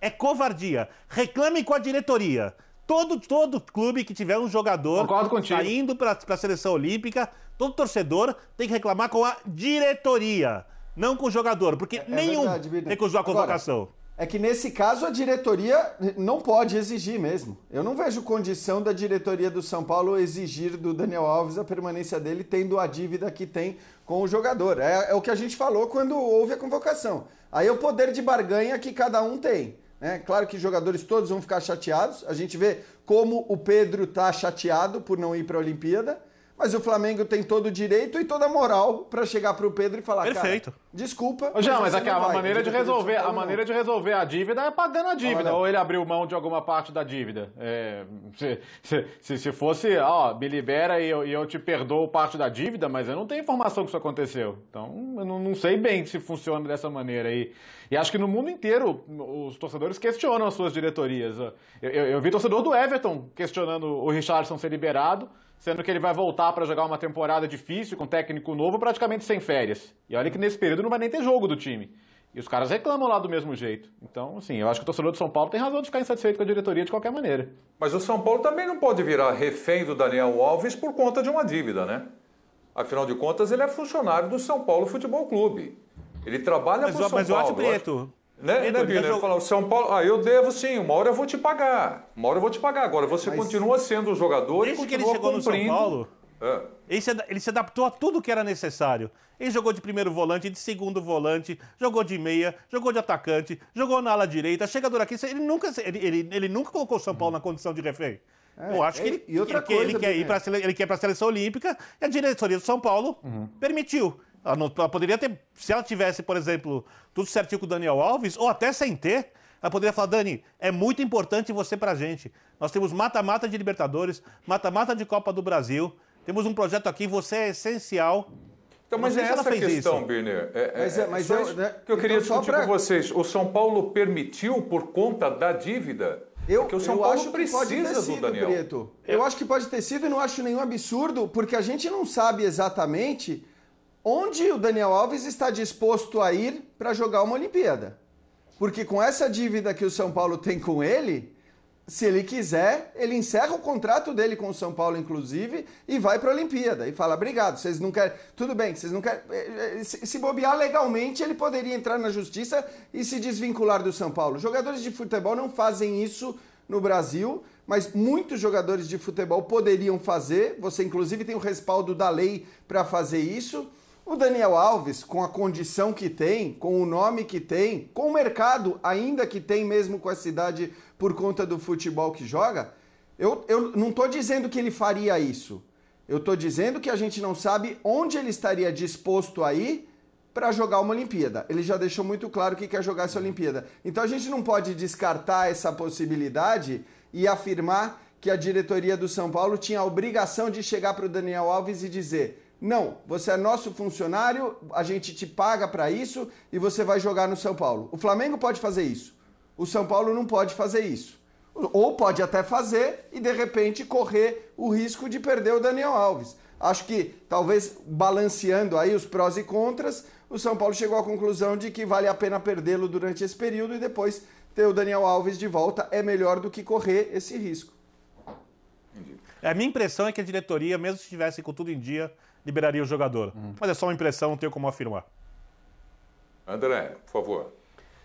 É covardia. Reclame com a diretoria. Todo, todo clube que tiver um jogador saindo para a seleção olímpica, todo torcedor tem que reclamar com a diretoria, não com o jogador, porque é, é nenhum é verdade, recusou a convocação. Agora, é que nesse caso a diretoria não pode exigir mesmo. Eu não vejo condição da diretoria do São Paulo exigir do Daniel Alves a permanência dele, tendo a dívida que tem com o jogador. É, é o que a gente falou quando houve a convocação. Aí é o poder de barganha que cada um tem. É claro que jogadores todos vão ficar chateados. A gente vê como o Pedro está chateado por não ir para a Olimpíada. Mas o Flamengo tem todo o direito e toda a moral para chegar para o Pedro e falar, Perfeito. Cara, desculpa. Ô, Jean, mas, mas a, a maneira de resolver, a maneira de resolver a dívida é pagando a dívida, ou ele abriu mão de alguma parte da dívida. É, se, se, se, fosse, ó, me libera e eu, e eu te perdoo parte da dívida, mas eu não tenho informação que isso aconteceu. Então, eu não, não sei bem se funciona dessa maneira aí. E, e acho que no mundo inteiro os torcedores questionam as suas diretorias. Eu, eu, eu vi torcedor do Everton questionando o Richardson ser liberado sendo que ele vai voltar para jogar uma temporada difícil, com técnico novo, praticamente sem férias. E olha que nesse período não vai nem ter jogo do time. E os caras reclamam lá do mesmo jeito. Então, assim, eu acho que o torcedor do São Paulo tem razão de ficar insatisfeito com a diretoria de qualquer maneira. Mas o São Paulo também não pode virar refém do Daniel Alves por conta de uma dívida, né? Afinal de contas, ele é funcionário do São Paulo Futebol Clube. Ele trabalha para o São mas Paulo. Mas eu acho, Prieto, né, né Biner? Falar, São Paulo, ah, eu devo sim, uma hora eu vou te pagar. Uma hora eu vou te pagar. Agora, você mas... continua sendo o jogador Desde e que ele chegou cumprindo... no São Paulo, é. ele, se, ele se adaptou a tudo que era necessário. Ele jogou de primeiro volante, de segundo volante, jogou de meia, jogou de atacante, jogou na ala direita, chegador aqui. Ele nunca, ele, ele, ele nunca colocou o São Paulo na condição de refém. É, eu acho que ele, ele, coisa, ele, quer ele quer ir para a seleção olímpica e a diretoria do São Paulo uhum. permitiu. Ela, não, ela poderia ter, se ela tivesse, por exemplo, tudo certinho com o Daniel Alves, ou até sem ter, ela poderia falar, Dani, é muito importante você pra gente. Nós temos mata-mata de Libertadores, mata-mata de Copa do Brasil, temos um projeto aqui, você é essencial. Então, mas, mas é essa a questão, isso. Birner. É, é, mas, é, mas eu, né, que eu queria então, discutir pra... com vocês. O São Paulo permitiu por conta da dívida? Eu, porque o São eu Paulo acho precisa que pode ter sido, do Daniel. Preto. Eu acho que pode ter sido e não acho nenhum absurdo, porque a gente não sabe exatamente onde o Daniel Alves está disposto a ir para jogar uma Olimpíada. Porque com essa dívida que o São Paulo tem com ele, se ele quiser, ele encerra o contrato dele com o São Paulo, inclusive, e vai para a Olimpíada. E fala: obrigado, vocês não querem. Tudo bem, vocês não querem. Eh, eh, se bobear legalmente, ele poderia entrar na justiça e se desvincular do São Paulo. Jogadores de futebol não fazem isso no Brasil, mas muitos jogadores de futebol poderiam fazer. Você, inclusive, tem o respaldo da lei para fazer isso. O Daniel Alves, com a condição que tem, com o nome que tem, com o mercado ainda que tem mesmo com a cidade por conta do futebol que joga, eu, eu não estou dizendo que ele faria isso. Eu estou dizendo que a gente não sabe onde ele estaria disposto a ir para jogar uma Olimpíada. Ele já deixou muito claro que quer jogar essa Olimpíada. Então a gente não pode descartar essa possibilidade e afirmar que a diretoria do São Paulo tinha a obrigação de chegar para o Daniel Alves e dizer: não, você é nosso funcionário, a gente te paga para isso e você vai jogar no São Paulo. O Flamengo pode fazer isso. O São Paulo não pode fazer isso. Ou pode até fazer e de repente correr o risco de perder o Daniel Alves. Acho que talvez balanceando aí os prós e contras, o São Paulo chegou à conclusão de que vale a pena perdê-lo durante esse período e depois ter o Daniel Alves de volta é melhor do que correr esse risco. A minha impressão é que a diretoria, mesmo se estivesse com tudo em dia, liberaria o jogador. Hum. Mas é só uma impressão, não tenho como afirmar. André, por favor.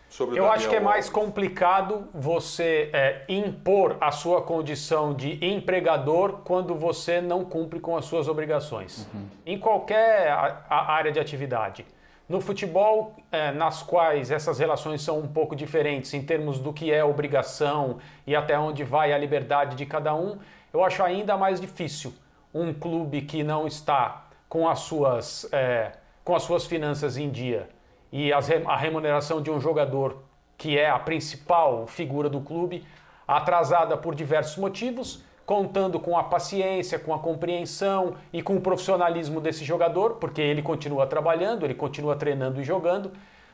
Sobre Eu acho que é mais complicado você é, impor a sua condição de empregador quando você não cumpre com as suas obrigações. Uhum. Em qualquer área de atividade. No futebol, é, nas quais essas relações são um pouco diferentes em termos do que é obrigação e até onde vai a liberdade de cada um, eu acho ainda mais difícil um clube que não está com as suas, é, com as suas finanças em dia e a remuneração de um jogador que é a principal figura do clube atrasada por diversos motivos contando com a paciência, com a compreensão e com o profissionalismo desse jogador, porque ele continua trabalhando, ele continua treinando e jogando.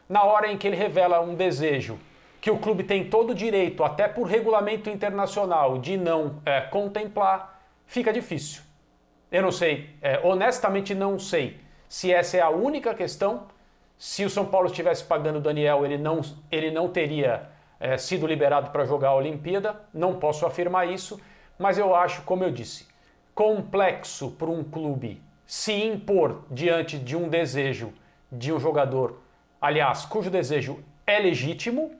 Na hora em que ele revela um desejo que o clube tem todo o direito, até por regulamento internacional, de não é, contemplar, fica difícil. Eu não sei, é, honestamente não sei se essa é a única questão. Se o São Paulo estivesse pagando o Daniel, ele não, ele não teria é, sido liberado para jogar a Olimpíada. Não posso afirmar isso mas eu acho, como eu disse, complexo para um clube se impor diante de um desejo de um jogador, aliás, cujo desejo é legítimo,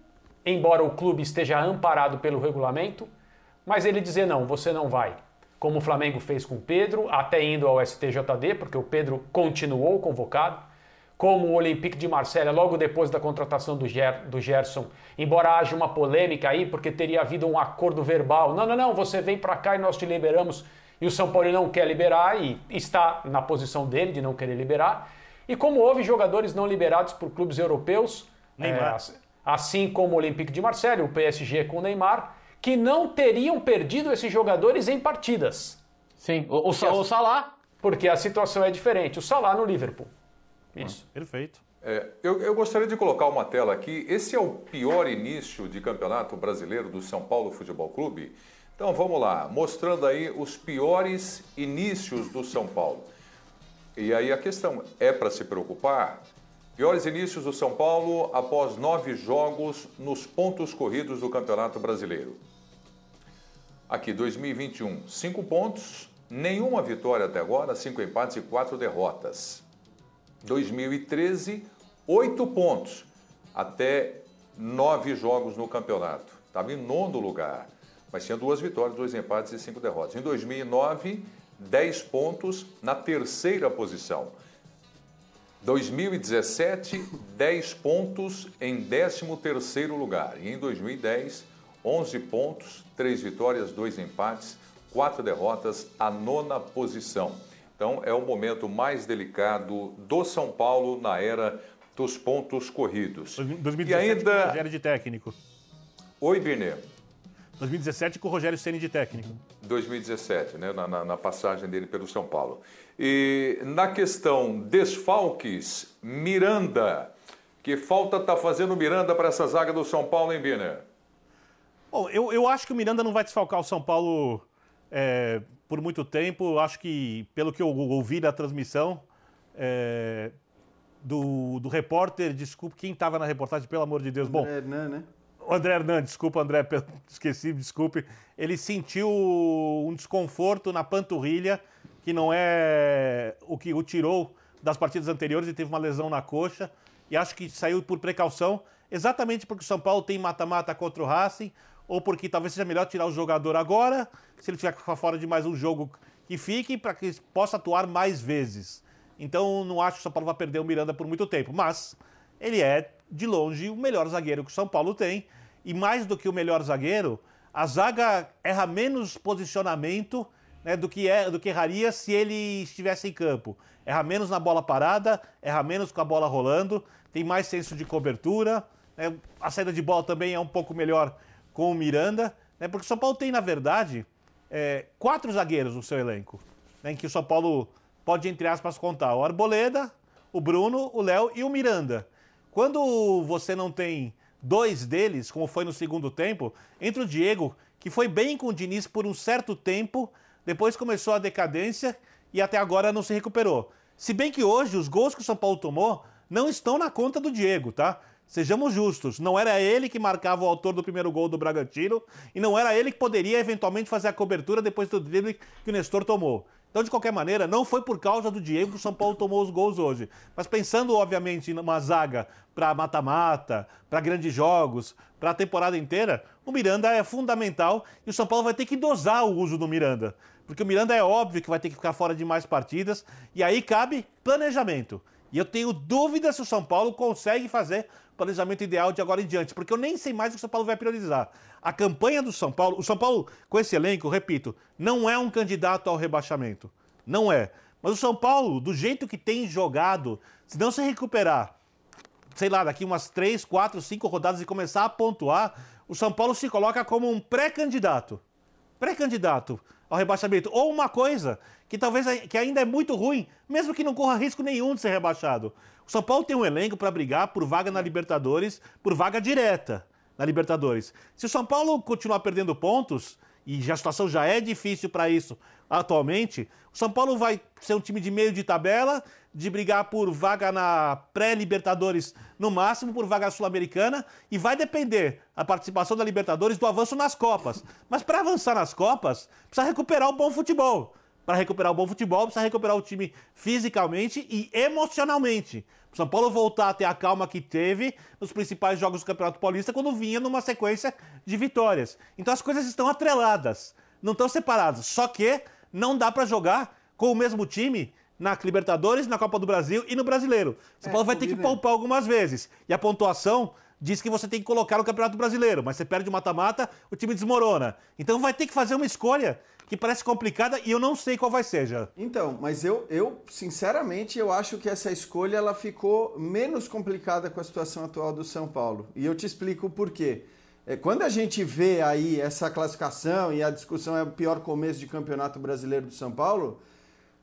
embora o clube esteja amparado pelo regulamento, mas ele dizer não, você não vai. Como o Flamengo fez com o Pedro, até indo ao STJD, porque o Pedro continuou convocado como o Olympique de Marselha logo depois da contratação do, Ger, do Gerson, embora haja uma polêmica aí, porque teria havido um acordo verbal. Não, não, não, você vem para cá e nós te liberamos. E o São Paulo não quer liberar e está na posição dele de não querer liberar. E como houve jogadores não liberados por clubes europeus, é, assim como o Olympique de Marselha, o PSG com o Neymar, que não teriam perdido esses jogadores em partidas. Sim, o, o, o Salah. Porque a situação é diferente. O Salah no Liverpool. Isso. Perfeito. É, eu, eu, gostaria de colocar uma tela aqui. Esse é o pior início de campeonato brasileiro do São Paulo Futebol Clube. Então vamos lá, mostrando aí os piores inícios do São Paulo. E aí a questão é para se preocupar. Piores inícios do São Paulo após nove jogos nos pontos corridos do Campeonato Brasileiro. Aqui, 2021, cinco pontos, nenhuma vitória até agora, cinco empates e quatro derrotas. 2013, oito pontos, até nove jogos no campeonato. Estava em nono lugar, mas tinha duas vitórias, dois empates e cinco derrotas. Em 2009, dez pontos na terceira posição. 2017, 10 pontos em 13 terceiro lugar. E em 2010, 11 pontos, 3 vitórias, 2 empates, 4 derrotas, a nona posição. Então, é o momento mais delicado do São Paulo na era dos pontos corridos. 2017 e ainda... com o Rogério de técnico. Oi, Birner. 2017 com o Rogério Ceni de técnico. 2017, né, na, na, na, passagem dele pelo São Paulo. E na questão desfalques, Miranda. Que falta está fazendo Miranda para essa zaga do São Paulo, hein, Birner? Bom, eu, eu acho que o Miranda não vai desfalcar o São Paulo é, por muito tempo. Acho que, pelo que eu ouvi da transmissão é, do, do repórter, desculpe, quem estava na reportagem, pelo amor de Deus. André Bom, Hernan, né? O André Hernan, desculpa, André, esqueci, desculpe. Ele sentiu um desconforto na panturrilha, que não é o que o tirou das partidas anteriores, ele teve uma lesão na coxa, e acho que saiu por precaução, exatamente porque o São Paulo tem mata-mata contra o Racing ou porque talvez seja melhor tirar o jogador agora, se ele tiver fora de mais um jogo que fique, para que possa atuar mais vezes. Então não acho que o São Paulo vai perder o Miranda por muito tempo, mas ele é, de longe, o melhor zagueiro que o São Paulo tem. E mais do que o melhor zagueiro, a zaga erra menos posicionamento né, do, que é, do que erraria se ele estivesse em campo. Erra menos na bola parada, erra menos com a bola rolando, tem mais senso de cobertura. Né, a saída de bola também é um pouco melhor com o Miranda, né? porque o São Paulo tem, na verdade, é, quatro zagueiros no seu elenco, né? em que o São Paulo pode, entre aspas, contar o Arboleda, o Bruno, o Léo e o Miranda. Quando você não tem dois deles, como foi no segundo tempo, entre o Diego, que foi bem com o Diniz por um certo tempo, depois começou a decadência e até agora não se recuperou. Se bem que hoje os gols que o São Paulo tomou não estão na conta do Diego, tá? Sejamos justos, não era ele que marcava o autor do primeiro gol do Bragantino e não era ele que poderia eventualmente fazer a cobertura depois do drible que o Nestor tomou. Então, de qualquer maneira, não foi por causa do Diego que o São Paulo tomou os gols hoje. Mas pensando, obviamente, numa zaga para mata-mata, para grandes jogos, para a temporada inteira, o Miranda é fundamental e o São Paulo vai ter que dosar o uso do Miranda. Porque o Miranda é óbvio que vai ter que ficar fora de mais partidas e aí cabe planejamento. E eu tenho dúvida se o São Paulo consegue fazer planejamento ideal de agora em diante, porque eu nem sei mais o que o São Paulo vai priorizar. A campanha do São Paulo, o São Paulo, com esse elenco, repito, não é um candidato ao rebaixamento. Não é. Mas o São Paulo, do jeito que tem jogado, se não se recuperar, sei lá, daqui umas três, quatro, cinco rodadas e começar a pontuar, o São Paulo se coloca como um pré-candidato. Pré-candidato ao rebaixamento. Ou uma coisa que talvez que ainda é muito ruim, mesmo que não corra risco nenhum de ser rebaixado. O São Paulo tem um elenco para brigar por vaga na Libertadores, por vaga direta na Libertadores. Se o São Paulo continuar perdendo pontos, e a situação já é difícil para isso atualmente, o São Paulo vai ser um time de meio de tabela, de brigar por vaga na pré-Libertadores, no máximo por vaga sul-americana, e vai depender a participação da Libertadores do avanço nas Copas. Mas para avançar nas Copas, precisa recuperar o bom futebol para recuperar o bom futebol, precisa recuperar o time fisicamente e emocionalmente. O São Paulo voltar a ter a calma que teve nos principais jogos do Campeonato Paulista quando vinha numa sequência de vitórias. Então as coisas estão atreladas, não estão separadas. Só que não dá para jogar com o mesmo time na Libertadores, na Copa do Brasil e no Brasileiro. São Paulo é, vai ter que poupar algumas vezes. E a pontuação diz que você tem que colocar no Campeonato Brasileiro, mas você perde o mata-mata, o time desmorona. Então vai ter que fazer uma escolha que parece complicada e eu não sei qual vai ser já. Então, mas eu, eu sinceramente, eu acho que essa escolha ela ficou menos complicada com a situação atual do São Paulo. E eu te explico o porquê. É, quando a gente vê aí essa classificação e a discussão é o pior começo de campeonato brasileiro do São Paulo,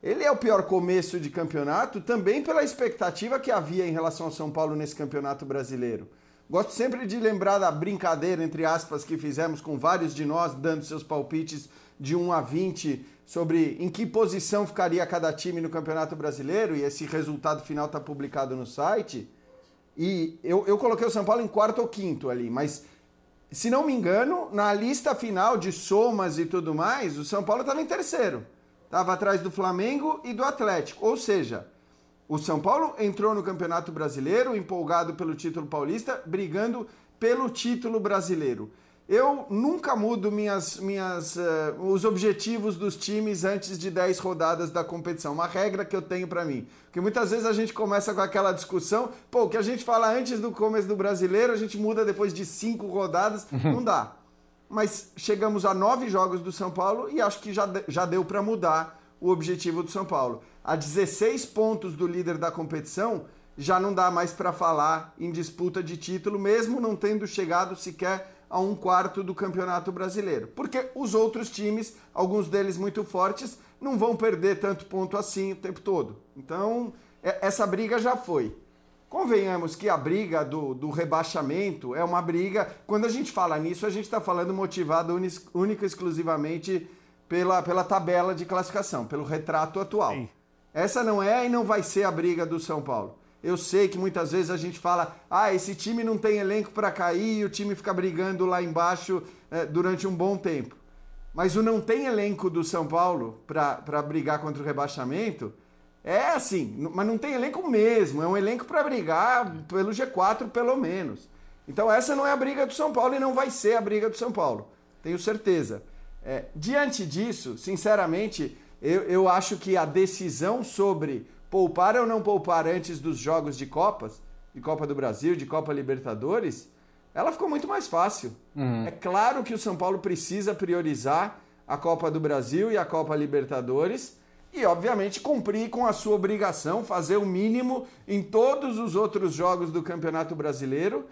ele é o pior começo de campeonato também pela expectativa que havia em relação ao São Paulo nesse campeonato brasileiro. Gosto sempre de lembrar da brincadeira, entre aspas, que fizemos com vários de nós, dando seus palpites de 1 a 20 sobre em que posição ficaria cada time no Campeonato Brasileiro, e esse resultado final está publicado no site. E eu, eu coloquei o São Paulo em quarto ou quinto ali, mas se não me engano, na lista final de somas e tudo mais, o São Paulo estava em terceiro. Estava atrás do Flamengo e do Atlético. Ou seja, o São Paulo entrou no Campeonato Brasileiro empolgado pelo título paulista, brigando pelo título brasileiro. Eu nunca mudo minhas, minhas, uh, os objetivos dos times antes de 10 rodadas da competição. Uma regra que eu tenho para mim. Porque muitas vezes a gente começa com aquela discussão, pô, o que a gente fala antes do começo do brasileiro, a gente muda depois de 5 rodadas. Uhum. Não dá. Mas chegamos a 9 jogos do São Paulo e acho que já, já deu para mudar o objetivo do São Paulo. A 16 pontos do líder da competição, já não dá mais para falar em disputa de título, mesmo não tendo chegado sequer a um quarto do Campeonato Brasileiro. Porque os outros times, alguns deles muito fortes, não vão perder tanto ponto assim o tempo todo. Então, é, essa briga já foi. Convenhamos que a briga do, do rebaixamento é uma briga. Quando a gente fala nisso, a gente está falando motivado única e exclusivamente pela, pela tabela de classificação, pelo retrato atual. Sim. Essa não é e não vai ser a briga do São Paulo. Eu sei que muitas vezes a gente fala, ah, esse time não tem elenco para cair e o time fica brigando lá embaixo é, durante um bom tempo. Mas o não tem elenco do São Paulo para brigar contra o rebaixamento é assim, mas não tem elenco mesmo, é um elenco para brigar pelo G4 pelo menos. Então essa não é a briga do São Paulo e não vai ser a briga do São Paulo, tenho certeza. É, diante disso, sinceramente, eu, eu acho que a decisão sobre poupar ou não poupar antes dos jogos de Copas, de Copa do Brasil, de Copa Libertadores, ela ficou muito mais fácil. Uhum. É claro que o São Paulo precisa priorizar a Copa do Brasil e a Copa Libertadores e, obviamente, cumprir com a sua obrigação, fazer o mínimo em todos os outros jogos do Campeonato Brasileiro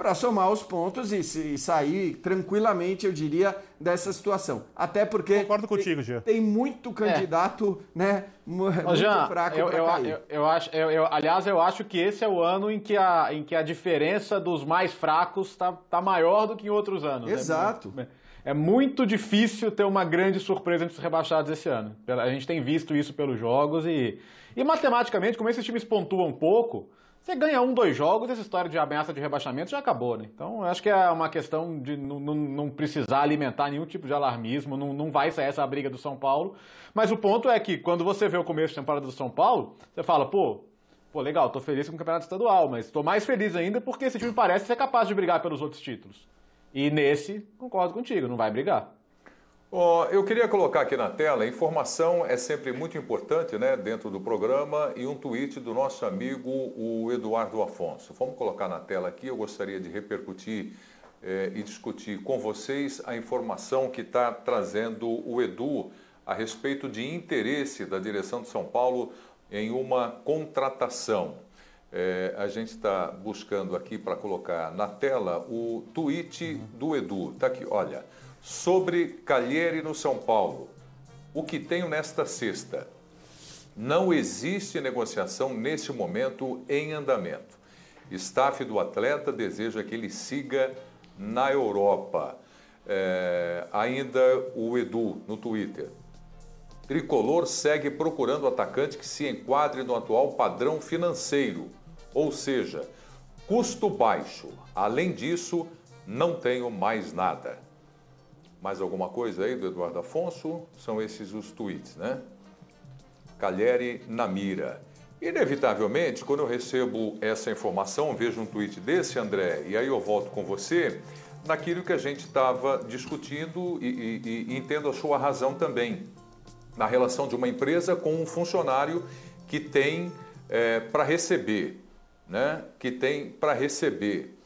para somar os pontos e, e, sair tranquilamente, eu diria, dessa situação. Até porque Concordo contigo, Gê. tem muito candidato, é. né, muito Jean, fraco eu, eu, cair. Eu, eu acho, eu, eu, aliás, eu acho que esse é o ano em que a, em que a diferença dos mais fracos está tá maior do que em outros anos. Né? Exato. É, é muito difícil ter uma grande surpresa entre os rebaixados esse ano. A gente tem visto isso pelos jogos e, e matematicamente, como esses times pontuam um pouco, Você ganha um, dois jogos, essa história de ameaça de rebaixamento já acabou, né? Então, acho que é uma questão de não precisar alimentar nenhum tipo de alarmismo, não, vai sair essa briga do São Paulo. Mas o ponto é que, quando você vê o começo de temporada do São Paulo, você fala, pô, pô, legal, tô feliz com o campeonato estadual, mas tô mais feliz ainda porque esse time parece ser capaz de brigar pelos outros títulos. E nesse, concordo contigo, não vai brigar. Eu queria colocar aqui na tela, informação é sempre muito importante né, dentro do programa e um tweet do nosso amigo o Eduardo Afonso. Vamos colocar na tela aqui, eu gostaria de repercutir eh, e discutir com vocês a informação que está trazendo o Edu a respeito de interesse da direção de São Paulo em uma contratação. Eh, a gente está buscando aqui para colocar na tela o tweet do Edu. Está aqui, olha. Sobre Calheri no São Paulo, o que tenho nesta sexta? Não existe negociação neste momento em andamento. Staff do atleta deseja que ele siga na Europa. É, ainda o Edu no Twitter. Tricolor segue procurando atacante que se enquadre no atual padrão financeiro, ou seja, custo baixo. Além disso, não tenho mais nada. Mais alguma coisa aí do Eduardo Afonso? São esses os tweets, né? Calheri na mira. Inevitavelmente, quando eu recebo essa informação, vejo um tweet desse, André, e aí eu volto com você naquilo que a gente estava discutindo e, e, e, entendo a sua razão também, na relação de uma empresa com um funcionário que tem é, para receber, né? Que tem para receber.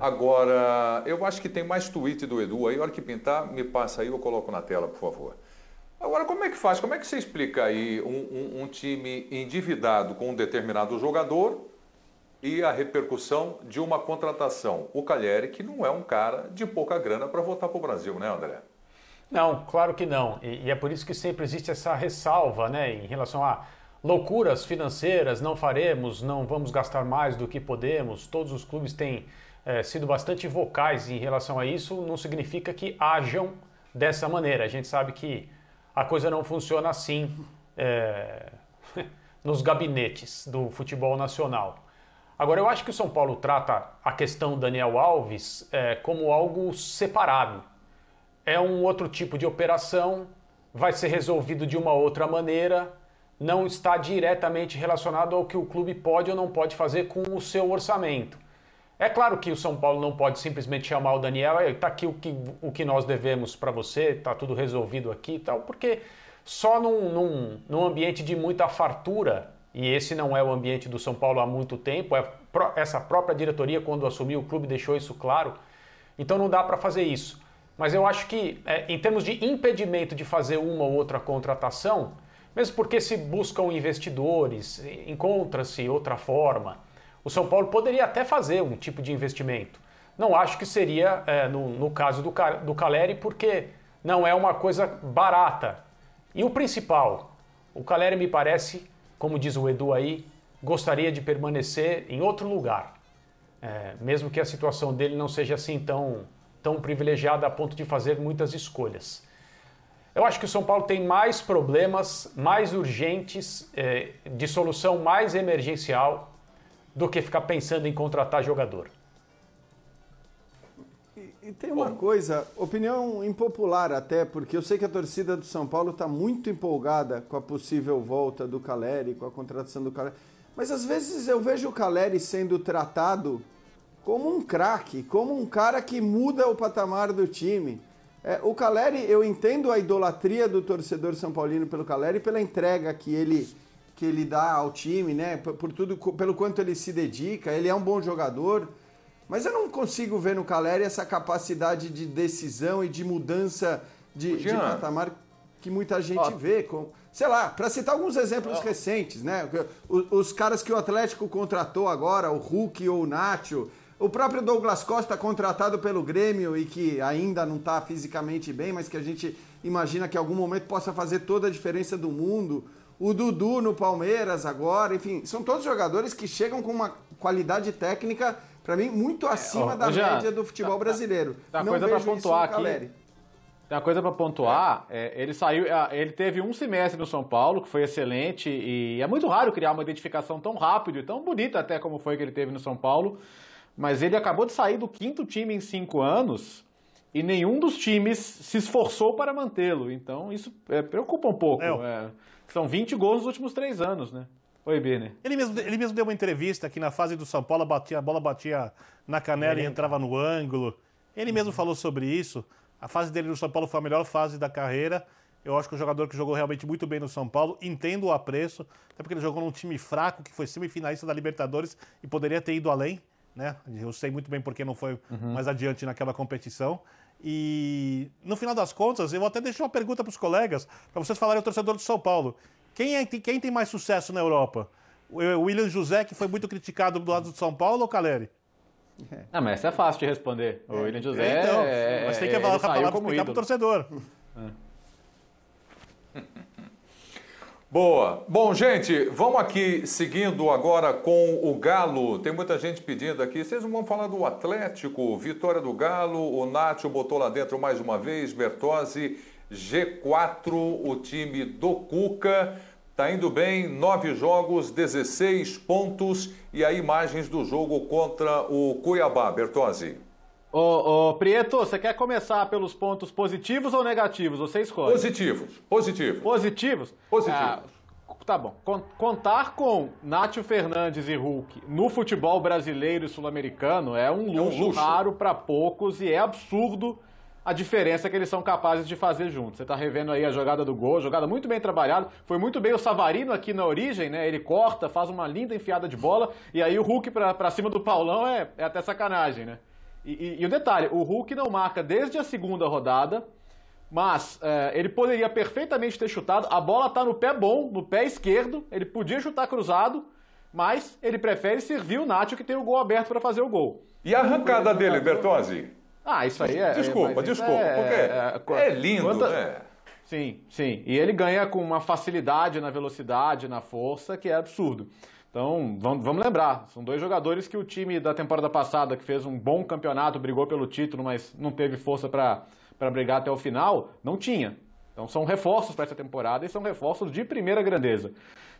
Agora, eu acho que tem mais tweet do Edu aí. A hora que pintar, me passa aí, eu coloco na tela, por favor. Agora, como é que faz? Como é que você explica aí um, um, um time endividado com um determinado jogador e a repercussão de uma contratação? O Calheri, que não é um cara de pouca grana para voltar para o Brasil, né, André? Não, claro que não. E, e, é por isso que sempre existe essa ressalva, né, em relação a loucuras financeiras, não faremos, não vamos gastar mais do que podemos. Todos os clubes têm é, sido bastante vocais em relação a isso, não significa que hajam dessa maneira. A gente sabe que a coisa não funciona assim é, nos gabinetes do futebol nacional. Agora, eu acho que o São Paulo trata a questão Daniel Alves é, como algo separado. É um outro tipo de operação, vai ser resolvido de uma outra maneira, não está diretamente relacionado ao que o clube pode ou não pode fazer com o seu orçamento. É claro que o São Paulo não pode simplesmente chamar o Daniel, está aqui o que, o que nós devemos para você, está tudo resolvido aqui e tal, porque só num, num, num, ambiente de muita fartura, e esse não é o ambiente do São Paulo há muito tempo, é essa própria diretoria, quando assumiu o clube, deixou isso claro, então não dá para fazer isso. Mas eu acho que, é, em termos de impedimento de fazer uma ou outra contratação, mesmo porque se buscam investidores, encontra-se outra forma o São Paulo poderia até fazer um tipo de investimento. Não acho que seria é, no, no, caso do, do Caleri, porque não é uma coisa barata. E o principal, o Caleri me parece, como diz o Edu aí, gostaria de permanecer em outro lugar. É, mesmo que a situação dele não seja assim tão, tão privilegiada a ponto de fazer muitas escolhas. Eu acho que o São Paulo tem mais problemas mais urgentes, é, de solução mais emergencial do que ficar pensando em contratar jogador. E, e tem uma Bom. coisa, opinião impopular até, porque eu sei que a torcida do São Paulo está muito empolgada com a possível volta do Caleri, com a contratação do Caleri. Mas às vezes eu vejo o Caleri sendo tratado como um craque, como um cara que muda o patamar do time. É, o Caleri, eu entendo a idolatria do torcedor são paulino pelo Caleri pela entrega que ele que ele dá ao time, né? Por, por tudo, pelo quanto ele se dedica, ele é um bom jogador. Mas eu não consigo ver no Caleri essa capacidade de decisão e de mudança de, de patamar que muita gente Ó. vê. Com, sei lá, para citar alguns exemplos Ó. recentes, né? Os, os, caras que o Atlético contratou agora, o Hulk ou o Nacho, o próprio Douglas Costa contratado pelo Grêmio e que ainda não está fisicamente bem, mas que a gente imagina que em algum momento possa fazer toda a diferença do mundo o Dudu no Palmeiras agora, enfim, são todos jogadores que chegam com uma qualidade técnica, para mim, muito acima é, ó, da já, média do futebol tá, brasileiro. Tá, Não coisa para pontuar aqui. Tem uma coisa para pontuar. É, ele saiu, ele teve um semestre no São Paulo que foi excelente e é muito raro criar uma identificação tão rápido e tão bonita até como foi que ele teve no São Paulo. Mas ele acabou de sair do quinto time em cinco anos e nenhum dos times se esforçou para mantê-lo. Então isso é, preocupa um pouco. É, são 20 gols nos últimos três anos, né? Oi, Birner. Ele mesmo, ele mesmo deu uma entrevista que na fase do São Paulo batia, a bola batia na canela e entrava no ângulo. Ele mesmo falou sobre isso. A fase dele no São Paulo foi a melhor fase da carreira. Eu acho que o jogador que jogou realmente muito bem no São Paulo, entendo o apreço, até porque ele jogou num time fraco, que foi semifinalista da Libertadores e poderia ter ido além, né? Eu sei muito bem porque não foi uhum. mais adiante naquela competição. E no final das contas, eu vou até deixar uma pergunta para os colegas, para vocês falarem o torcedor do São Paulo. Quem, é, quem tem mais sucesso na Europa? O William José, que foi muito criticado do lado do São Paulo, ou Caleri? É. Ah, mas essa é fácil de responder. O é. William José. Então, é, mas tem que falar, falar explicar pro torcedor. É. Boa. Bom, gente, vamos aqui seguindo agora com o Galo. Tem muita gente pedindo aqui. Vocês não vão falar do Atlético, vitória do Galo. O Nátio botou lá dentro mais uma vez. Bertozzi, G4, o time do Cuca. Tá indo bem, nove jogos, 16 pontos e aí imagens do jogo contra o Cuiabá, Bertozzi. Ô, ô, Prieto, você quer começar pelos pontos positivos ou negativos? Você escolhe. Positivos, positivos. Positivos? Positivos. Ah, tá bom. Contar com Nátio Fernandes e Hulk no futebol brasileiro e sul-americano é um luxo, é um luxo. raro para poucos e é absurdo a diferença que eles são capazes de fazer juntos. Você está revendo aí a jogada do gol, jogada muito bem trabalhada. Foi muito bem o Savarino aqui na origem, né? Ele corta, faz uma linda enfiada de bola, e aí o Hulk para cima do Paulão é, é até sacanagem, né? E, e, e, o detalhe, o Hulk não marca desde a segunda rodada, mas é, ele poderia perfeitamente ter chutado. A bola está no pé bom, no pé esquerdo, ele podia chutar cruzado, mas ele prefere servir o Nacho que tem o gol aberto para fazer o gol. E a arrancada dele, Bertozzi? Ah, isso aí é. Desculpa, é, desculpa. É, porque é, é lindo, quanta... né? Sim, sim. E ele ganha com uma facilidade na velocidade, na força, que é absurdo. Então, vamos, lembrar, são dois jogadores que o time da temporada passada, que fez um bom campeonato, brigou pelo título, mas não teve força para brigar até o final, não tinha. Então, são reforços para essa temporada e são reforços de primeira grandeza.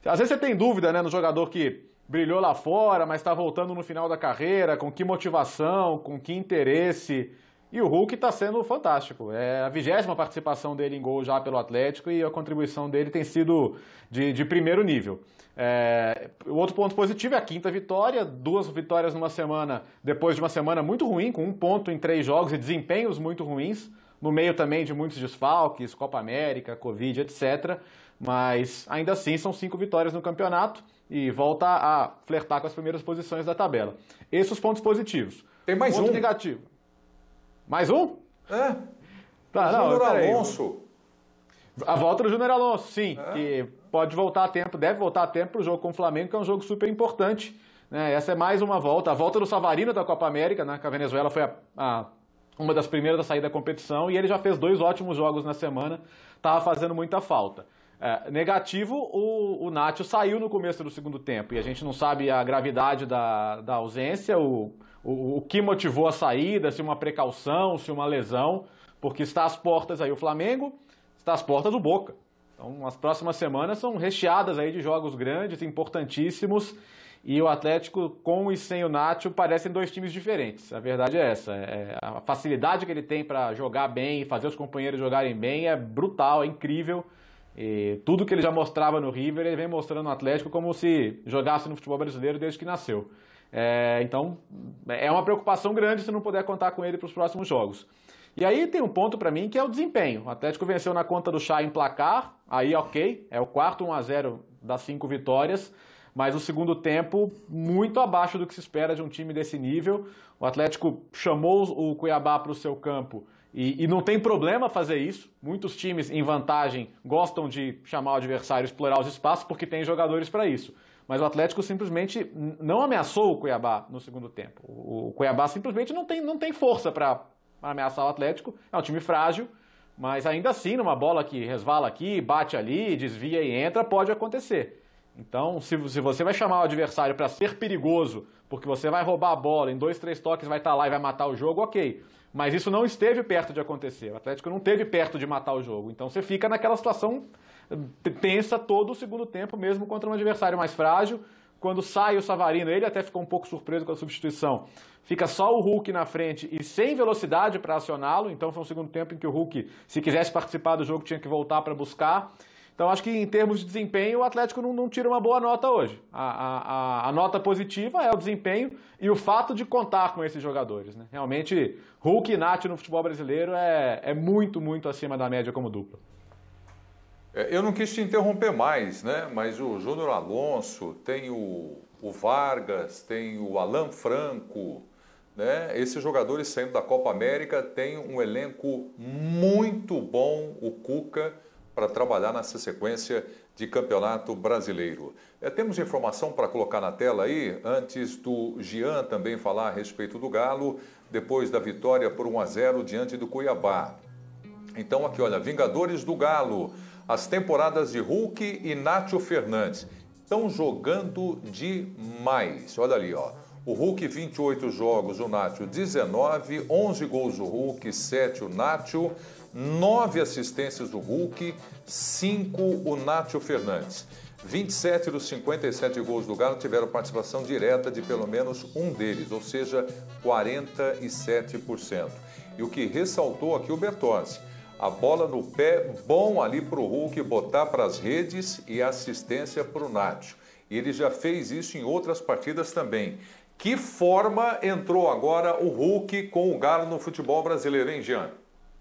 Às vezes você tem dúvida né, no jogador que brilhou lá fora, mas está voltando no final da carreira, com que motivação, com que interesse. E o Hulk está sendo fantástico. É a vigésima participação dele em gol já pelo Atlético e a contribuição dele tem sido de, de primeiro nível. É, o outro ponto positivo é a quinta vitória, duas vitórias numa semana, depois de uma semana muito ruim, com um ponto em três jogos e desempenhos muito ruins, no meio também de muitos desfalques, Copa América, Covid, etc. Mas ainda assim são cinco vitórias no campeonato e volta a flertar com as primeiras posições da tabela. Esses os pontos positivos. Tem mais Ponto um. negativo. Mais um? É. Tá, não, Júnior Alonso. A volta do Júnior Alonso, sim. É. Que pode voltar a tempo, deve voltar a tempo para o jogo com o Flamengo, que é um jogo super importante. Né? Essa é mais uma volta. A volta do Savarino da Copa América, né? que a Venezuela foi a, a, uma das primeiras a sair da competição, e ele já fez dois ótimos jogos na semana. Estava fazendo muita falta. É, negativo, o, o Nacho saiu no começo do segundo tempo e a gente não sabe a gravidade da, da ausência, o, o, o que motivou a saída, se uma precaução, se uma lesão, porque está às portas aí o Flamengo, está às portas o Boca. Então as próximas semanas são recheadas aí de jogos grandes, importantíssimos, e o Atlético, com e sem o Nacho, parecem dois times diferentes. A verdade é essa. É, a facilidade que ele tem para jogar bem e fazer os companheiros jogarem bem é brutal, é incrível. E tudo que ele já mostrava no River, ele vem mostrando no Atlético como se jogasse no futebol brasileiro desde que nasceu. É, então, é uma preocupação grande se não puder contar com ele para os próximos jogos. E aí tem um ponto para mim que é o desempenho. O Atlético venceu na conta do Chá em placar, aí ok, é o quarto 1 a 0 das cinco vitórias, mas o segundo tempo muito abaixo do que se espera de um time desse nível. O Atlético chamou o Cuiabá para o seu campo e, e, não tem problema fazer isso. Muitos times em vantagem gostam de chamar o adversário, explorar os espaços, porque tem jogadores para isso. Mas o Atlético simplesmente não ameaçou o Cuiabá no segundo tempo. O Cuiabá simplesmente não tem, não tem força para ameaçar o Atlético. É um time frágil, mas ainda assim, numa bola que resvala aqui, bate ali, desvia e entra, pode acontecer. Então, se, você vai chamar o adversário para ser perigoso, porque você vai roubar a bola, em dois, três toques vai estar tá lá e vai matar o jogo, ok. Mas isso não esteve perto de acontecer. O Atlético não esteve perto de matar o jogo. Então você fica naquela situação tensa todo o segundo tempo, mesmo contra um adversário mais frágil. Quando sai o Savarino, ele até ficou um pouco surpreso com a substituição. Fica só o Hulk na frente e sem velocidade para acioná-lo. Então foi um segundo tempo em que o Hulk, se quisesse participar do jogo, tinha que voltar para buscar. Então acho que em termos de desempenho o Atlético não, não tira uma boa nota hoje. A, a, a, nota positiva é o desempenho e o fato de contar com esses jogadores. Né? Realmente, Hulk e Nath no futebol brasileiro é, é muito, muito acima da média como dupla. É, eu não quis te interromper mais, né? mas o Júnior Alonso, tem o, o Vargas, tem o Alan Franco, né? Esses jogadores saindo da Copa América têm um elenco muito bom, o Cuca para trabalhar nessa sequência de campeonato brasileiro. É, temos informação para colocar na tela aí, antes do Gian também falar a respeito do Galo, depois da vitória por 1 a 0 diante do Cuiabá. Então aqui, olha, Vingadores do Galo, as temporadas de Hulk e Nátio Fernandes estão jogando demais. Olha ali, ó. O Hulk 28 jogos, o Nátio 19, 11 gols o Hulk, 7 o Nátio nove assistências do Hulk, cinco o Nátio Fernandes. 27 dos 57 gols do Galo tiveram participação direta de pelo menos um deles, ou seja, 47%. E o que ressaltou aqui o Bertozzi, a bola no pé, bom ali para o Hulk botar para as redes e assistência para o Nátio. E ele já fez isso em outras partidas também. Que forma entrou agora o Hulk com o Galo no futebol brasileiro, hein, Jean?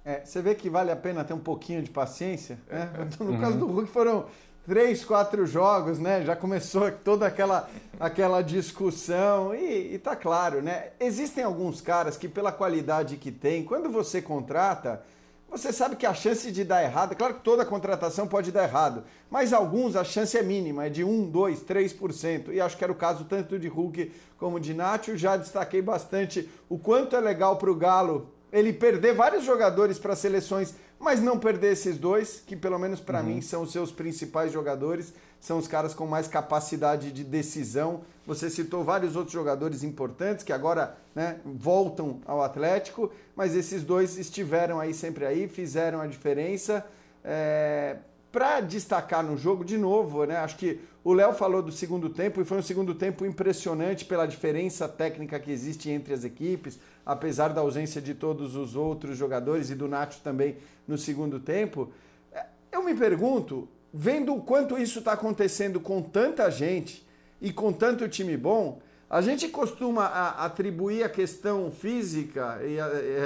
É, você vê que vale a pena ter um pouquinho de paciência. Né? No caso do Hulk foram três, quatro jogos, né? Já começou toda aquela, aquela discussão e, e tá claro, né? Existem alguns caras que pela qualidade que tem, quando você contrata, você sabe que a chance de dar errado, claro que toda contratação pode dar errado, mas alguns a chance é mínima, é de 1, 2, 3%. E acho que era o caso tanto de Hulk como de Nacho. Já destaquei bastante o quanto é legal para o Galo ele perder vários jogadores para seleções, mas não perder esses dois, que pelo menos para uhum. mim são os seus principais jogadores, são os caras com mais capacidade de decisão. Você citou vários outros jogadores importantes que agora né, voltam ao Atlético, mas esses dois estiveram aí sempre aí, fizeram a diferença. É, para destacar no jogo, de novo, né? Acho que o Léo falou do segundo tempo e foi um segundo tempo impressionante pela diferença técnica que existe entre as equipes, apesar da ausência de todos os outros jogadores e do Nacho também no segundo tempo. É, eu me pergunto, vendo o quanto isso está acontecendo com tanta gente e com tanto time bom, a gente costuma atribuir a questão física, e,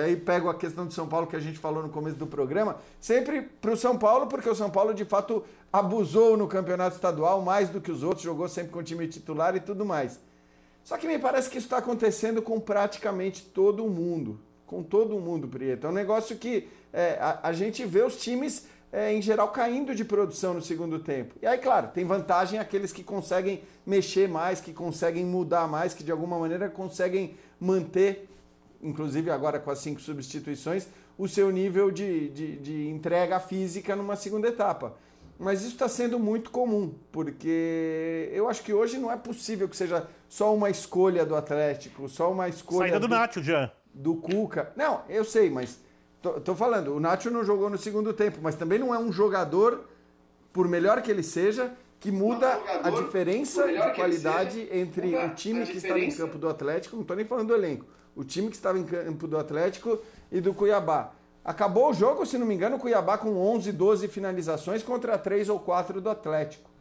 aí pego a questão de São Paulo que a gente falou no começo do programa, sempre para o São Paulo, porque o São Paulo de fato abusou no campeonato estadual mais do que os outros, jogou sempre com o time titular e tudo mais. Só que me parece que isso está acontecendo com praticamente todo mundo. Com todo mundo, Prieto. É um negócio que é, a, a gente vê os times é, em geral, caindo de produção no segundo tempo. E aí, claro, tem vantagem aqueles que conseguem mexer mais, que conseguem mudar mais, que de alguma maneira conseguem manter, inclusive agora com as cinco substituições, o seu nível de, de, de entrega física numa segunda etapa. Mas isso está sendo muito comum, porque eu acho que hoje não é possível que seja só uma escolha do Atlético, só uma escolha. Saída do, do Nacho, já. Do Cuca. Não, eu sei, mas Tô, tô, falando, o Nacho não jogou no segundo tempo, mas também não é um jogador, por melhor que ele seja, que muda a diferença de qualidade seja, entre o time que estava em campo do Atlético, não estou nem falando do elenco, o time que estava em campo do Atlético e do Cuiabá. Acabou o jogo, se não me engano, o Cuiabá com 11, 12 finalizações contra 3 ou 4 do Atlético.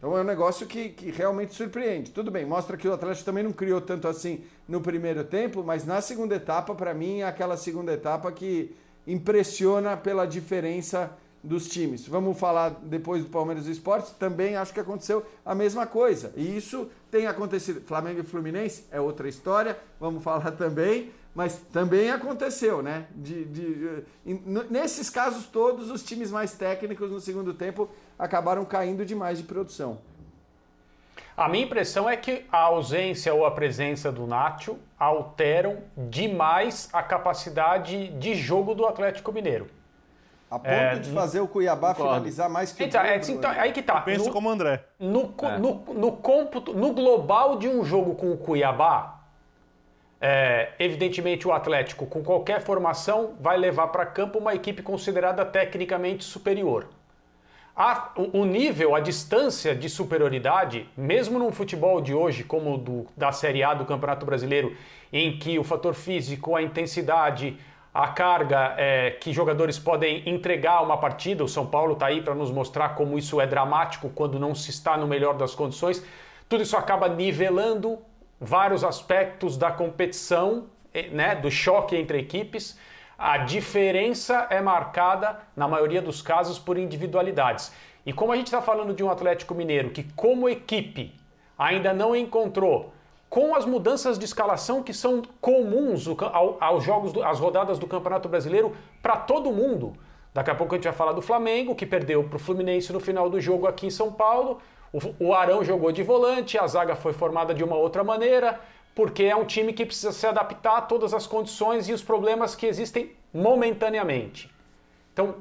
Então é um negócio que, que realmente surpreende. Tudo bem, mostra que o Atlético também não criou tanto assim no primeiro tempo, mas na segunda etapa, para mim, é aquela segunda etapa que impressiona pela diferença dos times. Vamos falar depois do Palmeiras e Esporte, também acho que aconteceu a mesma coisa. E isso tem acontecido. Flamengo e Fluminense é outra história, vamos falar também, mas também aconteceu, né? De, de, nesses casos todos, os times mais técnicos no segundo tempo acabaram caindo demais de produção. A minha impressão é que a ausência ou a presença do Nacho alteram demais a capacidade de jogo do Atlético Mineiro. A ponto é, de fazer o Cuiabá finalizar mais que então, o é, então, Aí que tá. Eu penso no, como André. No, é. no, no, cômputo, no global de um jogo com o Cuiabá, é, evidentemente o Atlético, com qualquer formação, vai levar para campo uma equipe considerada tecnicamente superior. A, o, nível, a distância de superioridade, mesmo num futebol de hoje, como do, da Série A do Campeonato Brasileiro, em que o fator físico, a intensidade, a carga é, que jogadores podem entregar uma partida. O São Paulo está aí para nos mostrar como isso é dramático quando não se está no melhor das condições. Tudo isso acaba nivelando vários aspectos da competição, né, do choque entre equipes. A diferença é marcada, na maioria dos casos, por individualidades. E como a gente está falando de um Atlético Mineiro que, como equipe, ainda não encontrou com as mudanças de escalação que são comuns aos jogos, às rodadas do Campeonato Brasileiro para todo mundo. Daqui a pouco a gente vai falar do Flamengo, que perdeu para o Fluminense no final do jogo aqui em São Paulo. O Arão jogou de volante, a zaga foi formada de uma outra maneira, porque é um time que precisa se adaptar a todas as condições e os problemas que existem momentaneamente. Então,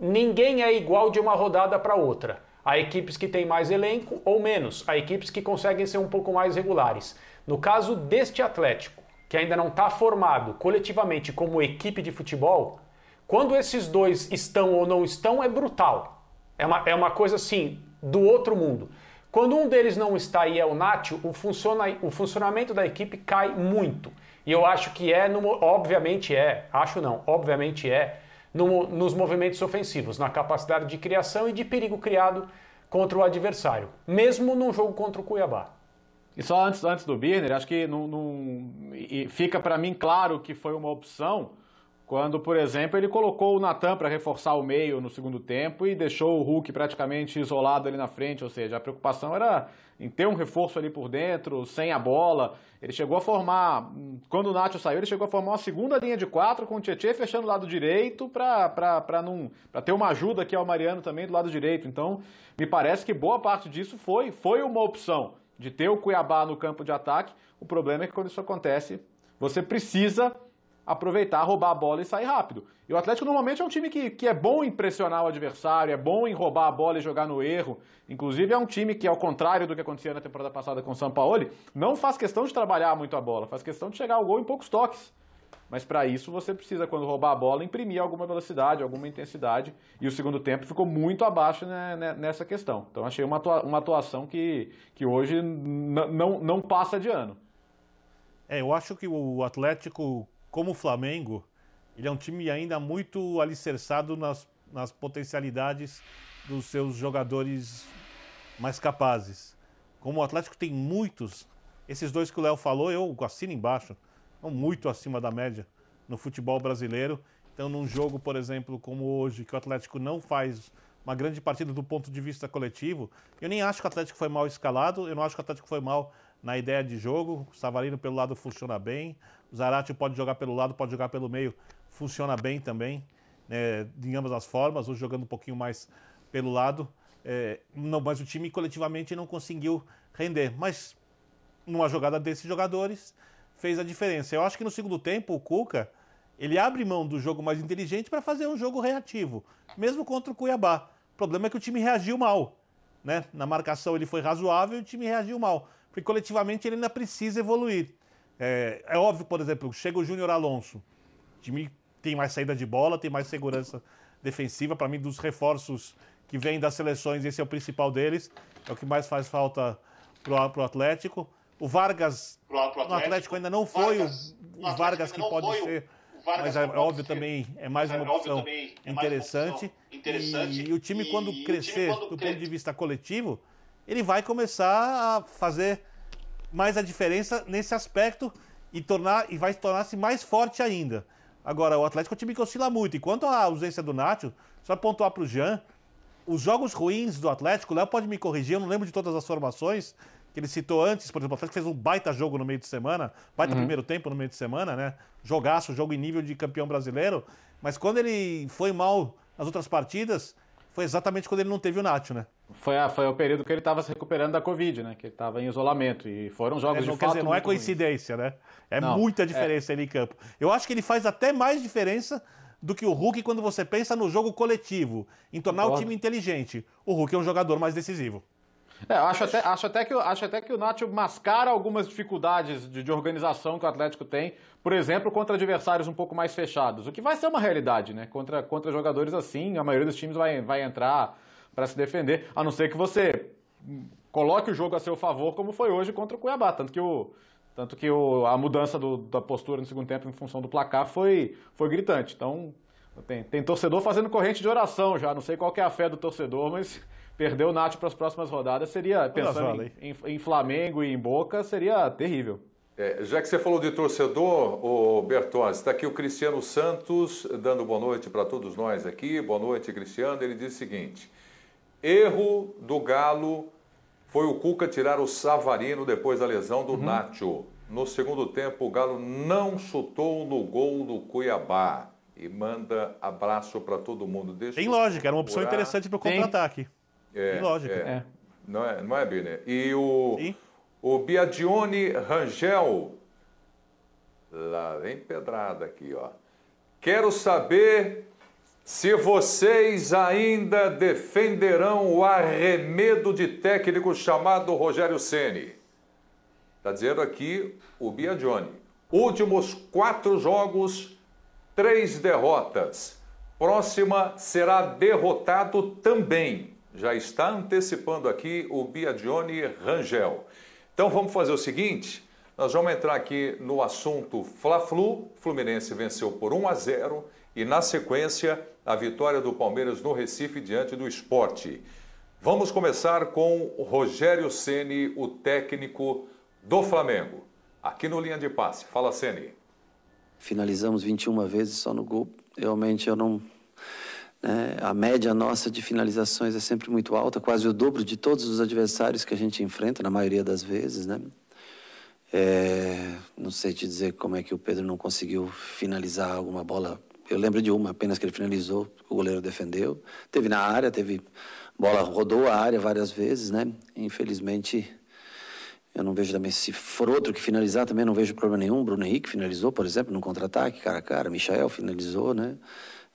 ninguém é igual de uma rodada para outra. Há equipes que têm mais elenco ou menos, há equipes que conseguem ser um pouco mais regulares. No caso deste Atlético, que ainda não está formado coletivamente como equipe de futebol, quando esses dois estão ou não estão, é brutal. É uma, é uma coisa assim, do outro mundo. Quando um deles não está e é o Nacho, o, funciona, o funcionamento da equipe cai muito. E eu acho que é, no, obviamente é, acho não, obviamente é, no, nos movimentos ofensivos, na capacidade de criação e de perigo criado contra o adversário, mesmo num jogo contra o Cuiabá. E só antes, antes do Birner, acho que não, não fica para mim claro que foi uma opção quando, por exemplo, ele colocou o Natan para reforçar o meio no segundo tempo e deixou o Hulk praticamente isolado ali na frente, ou seja, a preocupação era em ter um reforço ali por dentro, sem a bola. Ele chegou a formar, quando o Nacho saiu, ele chegou a formar uma segunda linha de quatro com o Tietchan fechando o lado direito para ter uma ajuda aqui ao Mariano também do lado direito. Então, me parece que boa parte disso foi, foi uma opção de ter o Cuiabá no campo de ataque. O problema é que quando isso acontece, você precisa aproveitar, roubar a bola e sair rápido. E o Atlético normalmente é um time que, que é bom em pressionar o adversário, é bom em roubar a bola e jogar no erro. Inclusive é um time que, ao contrário do que acontecia na temporada passada com o São Paulo, não faz questão de trabalhar muito a bola, faz questão de chegar ao gol em poucos toques. Mas para isso você precisa, quando roubar a bola, imprimir alguma velocidade, alguma intensidade. E o segundo tempo ficou muito abaixo né, né nessa questão. Então achei uma, atuação que, que hoje não, não passa de ano. É, eu acho que o Atlético como o Flamengo, ele é um time ainda muito alicerçado nas, nas potencialidades dos seus jogadores mais capazes. Como o Atlético tem muitos, esses dois que o Léo falou, eu assino embaixo, são muito acima da média no futebol brasileiro. Então, num jogo, por exemplo, como hoje, que o Atlético não faz uma grande partida do ponto de vista coletivo, eu nem acho que o Atlético foi mal escalado, eu não acho que o Atlético foi mal na ideia de jogo. O Savarino pelo lado funciona bem. O Zarate pode jogar pelo lado, pode jogar pelo meio, funciona bem também, né, em ambas as formas, hoje jogando um pouquinho mais pelo lado. É, não, mas o time coletivamente não conseguiu render. Mas numa jogada desses jogadores fez a diferença. Eu acho que no segundo tempo o Cuca ele abre mão do jogo mais inteligente para fazer um jogo reativo, mesmo contra o Cuiabá. O problema é que o time reagiu mal. Né? Na marcação ele foi razoável e o time reagiu mal porque coletivamente ele ainda precisa evoluir. É, é óbvio, por exemplo, chega o Júnior Alonso, o time tem mais saída de bola, tem mais segurança defensiva. Para mim, dos reforços que vêm das seleções, esse é o principal deles, é o que mais faz falta para o Atlético. O Vargas, pro, pro Atlético, no Atlético ainda não foi Vargas, o, o Vargas que pode ser. Mas é óbvio também, é mais uma opção interessante. interessante. E, e, o time, quando crescer do ponto de vista coletivo, ele vai começar a fazer mais a diferença nesse aspecto e, tornar, e vai tornar-se mais forte ainda. Agora, o Atlético é um time que oscila muito. E quanto à ausência do Nacho, só pontuar para o Jean, os jogos ruins do Atlético, o Léo pode me corrigir, eu não lembro de todas as formações que ele citou antes. Por exemplo, o Atlético fez um baita jogo no meio de semana, baita uhum. primeiro tempo no meio de semana, né? Jogaço, jogo em nível de campeão brasileiro. Mas quando ele foi mal nas outras partidas, foi exatamente quando ele não teve o Nacho, né? Foi, a, foi o período que ele estava se recuperando da Covid, né? Que ele estava em isolamento. E foram jogos é, não, de fato dizer, não é coincidência, ruins. né? É não, muita é. diferença é... ali em campo. Eu acho que ele faz até mais diferença do que o Hulk quando você pensa no jogo coletivo, em tornar Concordo. o time inteligente. O Hulk é um jogador mais decisivo. É, acho até, acho, até que, acho até que o Nacho mascara algumas dificuldades de, de, organização que o Atlético tem, por exemplo, contra adversários um pouco mais fechados, o que vai ser uma realidade, né? Contra, contra jogadores assim, a maioria dos times vai, vai entrar para se defender, a não ser que você coloque o jogo a seu favor, como foi hoje contra o Cuiabá. Tanto que, o, tanto que o, a mudança do, da postura no segundo tempo em função do placar foi, foi gritante. Então, tem, tem torcedor fazendo corrente de oração já. Não sei qual é a fé do torcedor, mas perder o Nath para as próximas rodadas seria, pensando em, em, em, Flamengo e em Boca, seria terrível. É, já que você falou de torcedor, o Bertozzi, está aqui o Cristiano Santos dando boa noite para todos nós aqui. Boa noite, Cristiano. Ele diz o seguinte: erro do Galo foi o Cuca tirar o Savarino depois da lesão do uhum. Nacho. No segundo tempo, o Galo não chutou no gol do Cuiabá. E manda abraço para todo mundo. Deixa Tem lógica, era uma opção interessante para o contra-ataque. É, Tem lógica. É. é. Não é, não é Biner? E o, o Biadione Rangel, lá vem pedrada aqui, ó. Quero saber se vocês ainda defenderão o arremedo de técnico chamado Rogério Ceni. Está dizendo aqui o Biagioni. Últimos quatro jogos, três derrotas. Próxima será derrotado também. Já está antecipando aqui o Biagioni Rangel. Então vamos fazer o seguinte: nós vamos entrar aqui no assunto Fla-Flu. Fluminense venceu por 1 a 0 e na sequência a vitória do Palmeiras no Recife diante do esporte. Vamos começar com Rogério Ceni, o técnico do Flamengo. Aqui no Linha de Passe. Fala, Ceni. Finalizamos 21 vezes só no gol. Realmente eu não. Né, a média nossa de finalizações é sempre muito alta, quase o dobro de todos os adversários que a gente enfrenta, na maioria das vezes, né? É, não sei te dizer como é que o Pedro não conseguiu finalizar alguma bola eu lembro de uma apenas que ele finalizou, o goleiro defendeu. Teve na área, teve bola rodou a área várias vezes, né? Infelizmente, eu não vejo também se for outro que finalizar também não vejo problema nenhum. Bruno Henrique finalizou, por exemplo, no contra-ataque, cara a cara. Michael finalizou, né?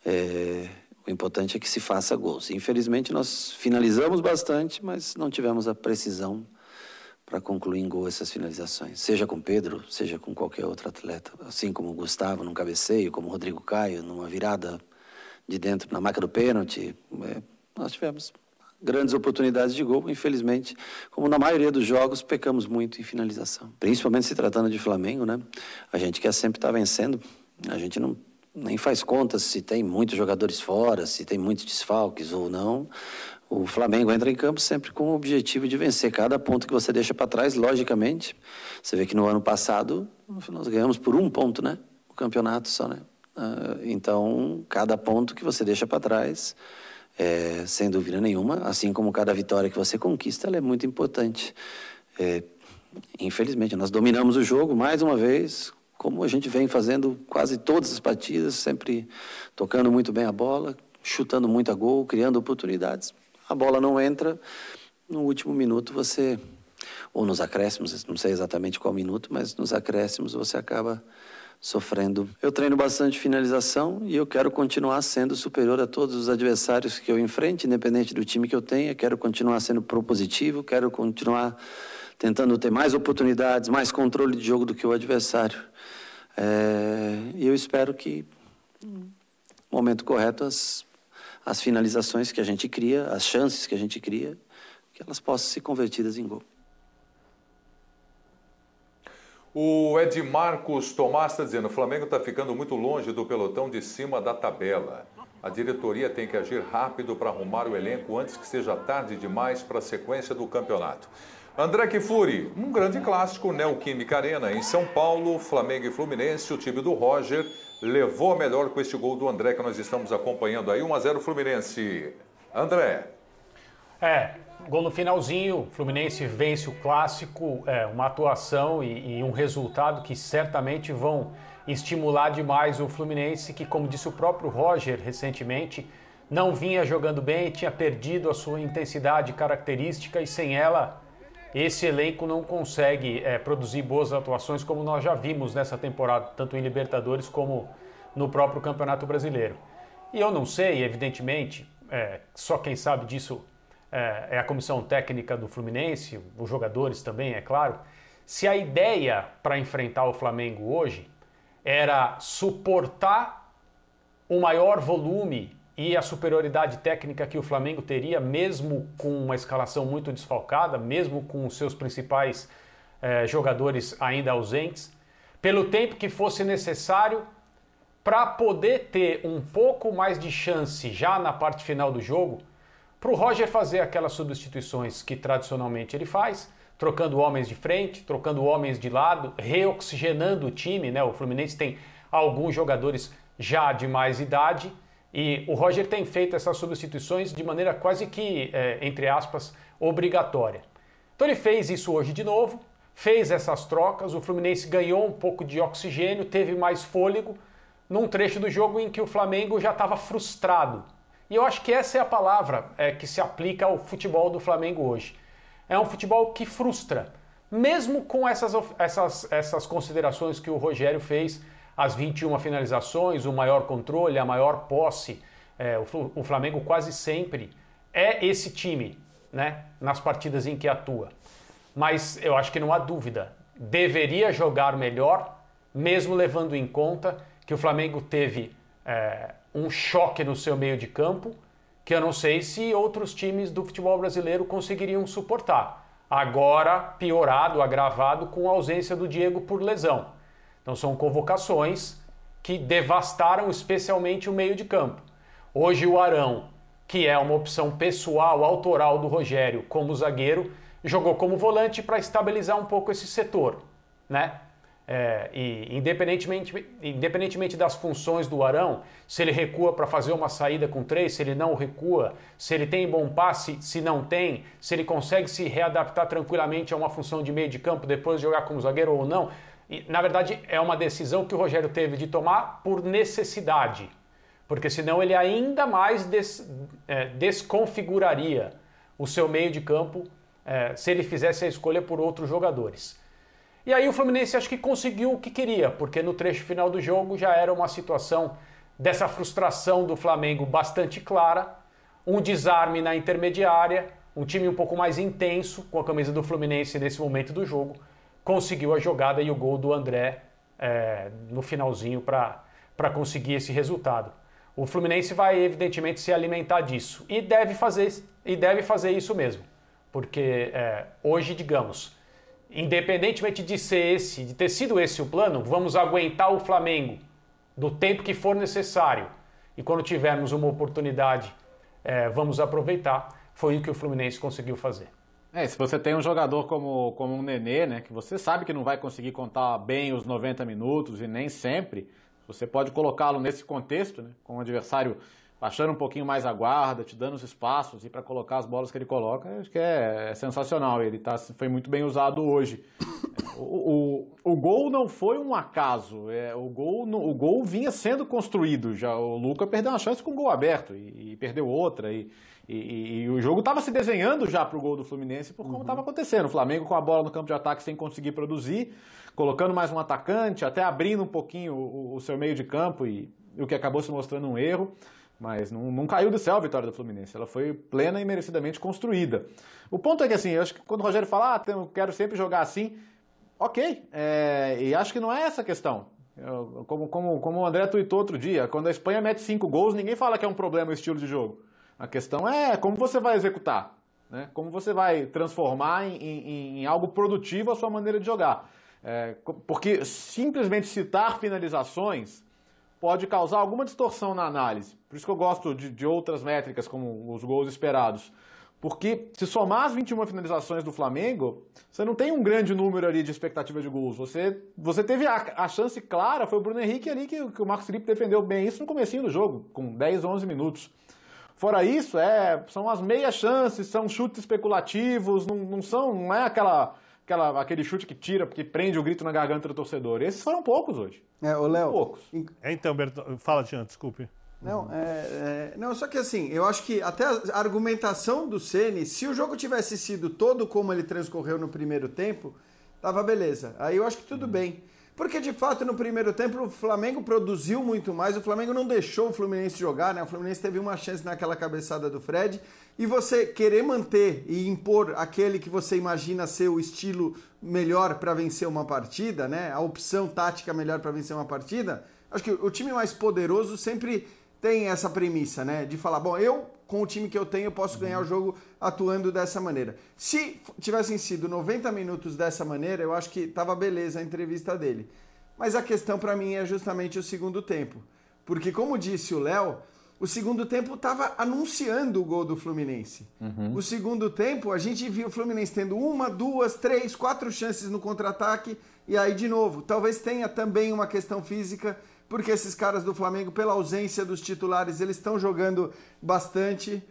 É, o importante é que se faça gols. Infelizmente nós finalizamos bastante, mas não tivemos a precisão para concluir em gol essas finalizações. Seja com Pedro, seja com qualquer outro atleta. Assim como o Gustavo num cabeceio, como o Rodrigo Caio numa virada de dentro na marca do pênalti. É, nós tivemos grandes oportunidades de gol. Infelizmente, como na maioria dos jogos, pecamos muito em finalização. Principalmente se tratando de Flamengo, né? A gente quer sempre estar tá vencendo. A gente não nem faz contas se tem muitos jogadores fora, se tem muitos desfalques ou não. O Flamengo entra em campo sempre com o objetivo de vencer cada ponto que você deixa para trás, logicamente. Você vê que no ano passado nós ganhamos por um ponto, né? O campeonato só, né? Ah, então, cada ponto que você deixa para trás, é, sem dúvida nenhuma, assim como cada vitória que você conquista, ela é muito importante. É, infelizmente, nós dominamos o jogo mais uma vez, como a gente vem fazendo quase todas as partidas, sempre tocando muito bem a bola, chutando muito a gol, criando oportunidades a bola não entra, no último minuto você, ou nos acréscimos, não sei exatamente qual minuto, mas nos acréscimos você acaba sofrendo. Eu treino bastante finalização e eu quero continuar sendo superior a todos os adversários que eu enfrente, independente do time que eu tenha. Quero continuar sendo propositivo, quero continuar tentando ter mais oportunidades, mais controle de jogo do que o adversário. É, e eu espero que, no momento correto, as as finalizações que a gente cria, as chances que a gente cria, que elas possam ser convertidas em gol. O Edmarcos Tomás está dizendo: o Flamengo está ficando muito longe do pelotão de cima da tabela. A diretoria tem que agir rápido para arrumar o elenco antes que seja tarde demais para a sequência do campeonato. André Kifuri, um grande clássico, Neoquímica Arena, em São Paulo, Flamengo e Fluminense, o time do Roger levou a melhor com este gol do André que nós estamos acompanhando aí. 1 a 0 Fluminense. André. É, gol no finalzinho, Fluminense vence o clássico, é, uma atuação e, e, um resultado que certamente vão estimular demais o Fluminense, que, como disse o próprio Roger recentemente, não vinha jogando bem, tinha perdido a sua intensidade característica e sem ela esse elenco não consegue é, produzir boas atuações como nós já vimos nessa temporada, tanto em Libertadores como no próprio Campeonato Brasileiro. E eu não sei, evidentemente, é, só quem sabe disso é, é a comissão técnica do Fluminense, os jogadores também, é claro, se a ideia para enfrentar o Flamengo hoje era suportar o maior volume e a superioridade técnica que o Flamengo teria, mesmo com uma escalação muito desfalcada, mesmo com os seus principais eh, jogadores ainda ausentes, pelo tempo que fosse necessário para poder ter um pouco mais de chance já na parte final do jogo, para o Roger fazer aquelas substituições que tradicionalmente ele faz, trocando homens de frente, trocando homens de lado, reoxigenando o time, né? O Fluminense tem alguns jogadores já de mais idade e o Roger tem feito essas substituições de maneira quase que, é, entre aspas, obrigatória. Então ele fez isso hoje de novo, fez essas trocas, o Fluminense ganhou um pouco de oxigênio, teve mais fôlego num trecho do jogo em que o Flamengo já estava frustrado. E eu acho que essa é a palavra é, que se aplica ao futebol do Flamengo hoje. É um futebol que frustra, mesmo com essas, essas, essas considerações que o Rogério fez as 21 finalizações, o maior controle, a maior posse. É, o, Flamengo quase sempre é esse time né, nas partidas em que atua. Mas eu acho que não há dúvida, deveria jogar melhor, mesmo levando em conta que o Flamengo teve é, um choque no seu meio de campo, que eu não sei se outros times do futebol brasileiro conseguiriam suportar. Agora piorado, agravado com a ausência do Diego por lesão. Então são convocações que devastaram especialmente o meio de campo. Hoje o Arão, que é uma opção pessoal, autoral do Rogério como zagueiro, jogou como volante para estabilizar um pouco esse setor, né? É, e independentemente, independentemente das funções do Arão, se ele recua para fazer uma saída com três, se ele não recua, se ele tem bom passe, se não tem, se ele consegue se readaptar tranquilamente a uma função de meio de campo depois de jogar como zagueiro ou não, na verdade, é uma decisão que o Rogério teve de tomar por necessidade, porque senão ele ainda mais des, é, desconfiguraria o seu meio de campo é, se ele fizesse a escolha por outros jogadores. E aí o Fluminense acho que conseguiu o que queria, porque no trecho final do jogo já era uma situação dessa frustração do Flamengo bastante clara, um desarme na intermediária, um time um pouco mais intenso com a camisa do Fluminense nesse momento do jogo conseguiu a jogada e o gol do André é, no finalzinho para conseguir esse resultado. O Fluminense vai evidentemente se alimentar disso e deve fazer, e deve fazer isso mesmo, porque é, hoje, digamos, independentemente de ser esse, de ter sido esse o plano, vamos aguentar o Flamengo do tempo que for necessário e quando tivermos uma oportunidade, é, vamos aproveitar. Foi o que o Fluminense conseguiu fazer. É, se você tem um jogador como, como um Nenê, né, que você sabe que não vai conseguir contar bem os 90 minutos e nem sempre, você pode colocá-lo nesse contexto, né, com o adversário baixando um pouquinho mais a guarda, te dando os espaços e para colocar as bolas que ele coloca, acho que é, é sensacional. Ele tá, foi muito bem usado hoje. O, o, o gol não foi um acaso, é, o, gol, o gol vinha sendo construído. Já o Luca perdeu uma chance com o gol aberto e, e perdeu outra. E, e, e, o jogo estava se desenhando já para o gol do Fluminense por como estava uhum. acontecendo. O Flamengo com a bola no campo de ataque sem conseguir produzir, colocando mais um atacante, até abrindo um pouquinho o, o seu meio de campo e, e, o que acabou se mostrando um erro. Mas não, não, caiu do céu a vitória do Fluminense. Ela foi plena e merecidamente construída. O ponto é que, assim, eu acho que quando o Rogério fala, ah, eu quero sempre jogar assim, ok. É, e acho que não é essa a questão. Eu, como, como, como o André tuitou outro dia, quando a Espanha mete cinco gols, ninguém fala que é um problema o estilo de jogo. A questão é como você vai executar, né? como você vai transformar em, em, em algo produtivo a sua maneira de jogar. É, porque simplesmente citar finalizações pode causar alguma distorção na análise. Por isso que eu gosto de, de outras métricas, como os gols esperados. Porque se somar as 21 finalizações do Flamengo, você não tem um grande número ali de expectativa de gols. Você, você teve a, a chance clara, foi o Bruno Henrique ali que, que o Marcos Felipe defendeu bem isso no comecinho do jogo, com 10, 11 minutos. Fora isso, é, são as meias chances, são chutes especulativos, não, não são, não é aquela, aquela, aquele chute que tira, que prende o grito na garganta do torcedor. Esses foram poucos hoje. É, o Léo. Poucos. É, então, Berto, fala, Tian, desculpe. Não, é, é, não, só que assim, eu acho que até a argumentação do Ceni, se o jogo tivesse sido todo como ele transcorreu no primeiro tempo, tava beleza. Aí eu acho que tudo uhum. bem. Porque de fato no primeiro tempo o Flamengo produziu muito mais, o Flamengo não deixou o Fluminense jogar, né? O Fluminense teve uma chance naquela cabeçada do Fred. E você querer manter e impor aquele que você imagina ser o estilo melhor para vencer uma partida, né? A opção tática melhor para vencer uma partida. Acho que o time mais poderoso sempre tem essa premissa, né? De falar, bom, eu com o time que eu tenho, eu posso ganhar o jogo atuando dessa maneira. Se tivessem sido 90 minutos dessa maneira, eu acho que tava beleza a entrevista dele. Mas a questão para mim é justamente o segundo tempo. Porque, como disse o Léo, o segundo tempo estava anunciando o gol do Fluminense. Uhum. O segundo tempo, a gente viu o Fluminense tendo uma, duas, três, quatro chances no contra-ataque. E aí, de novo, talvez tenha também uma questão física porque esses caras do Flamengo, pela ausência dos titulares, eles estão jogando bastante.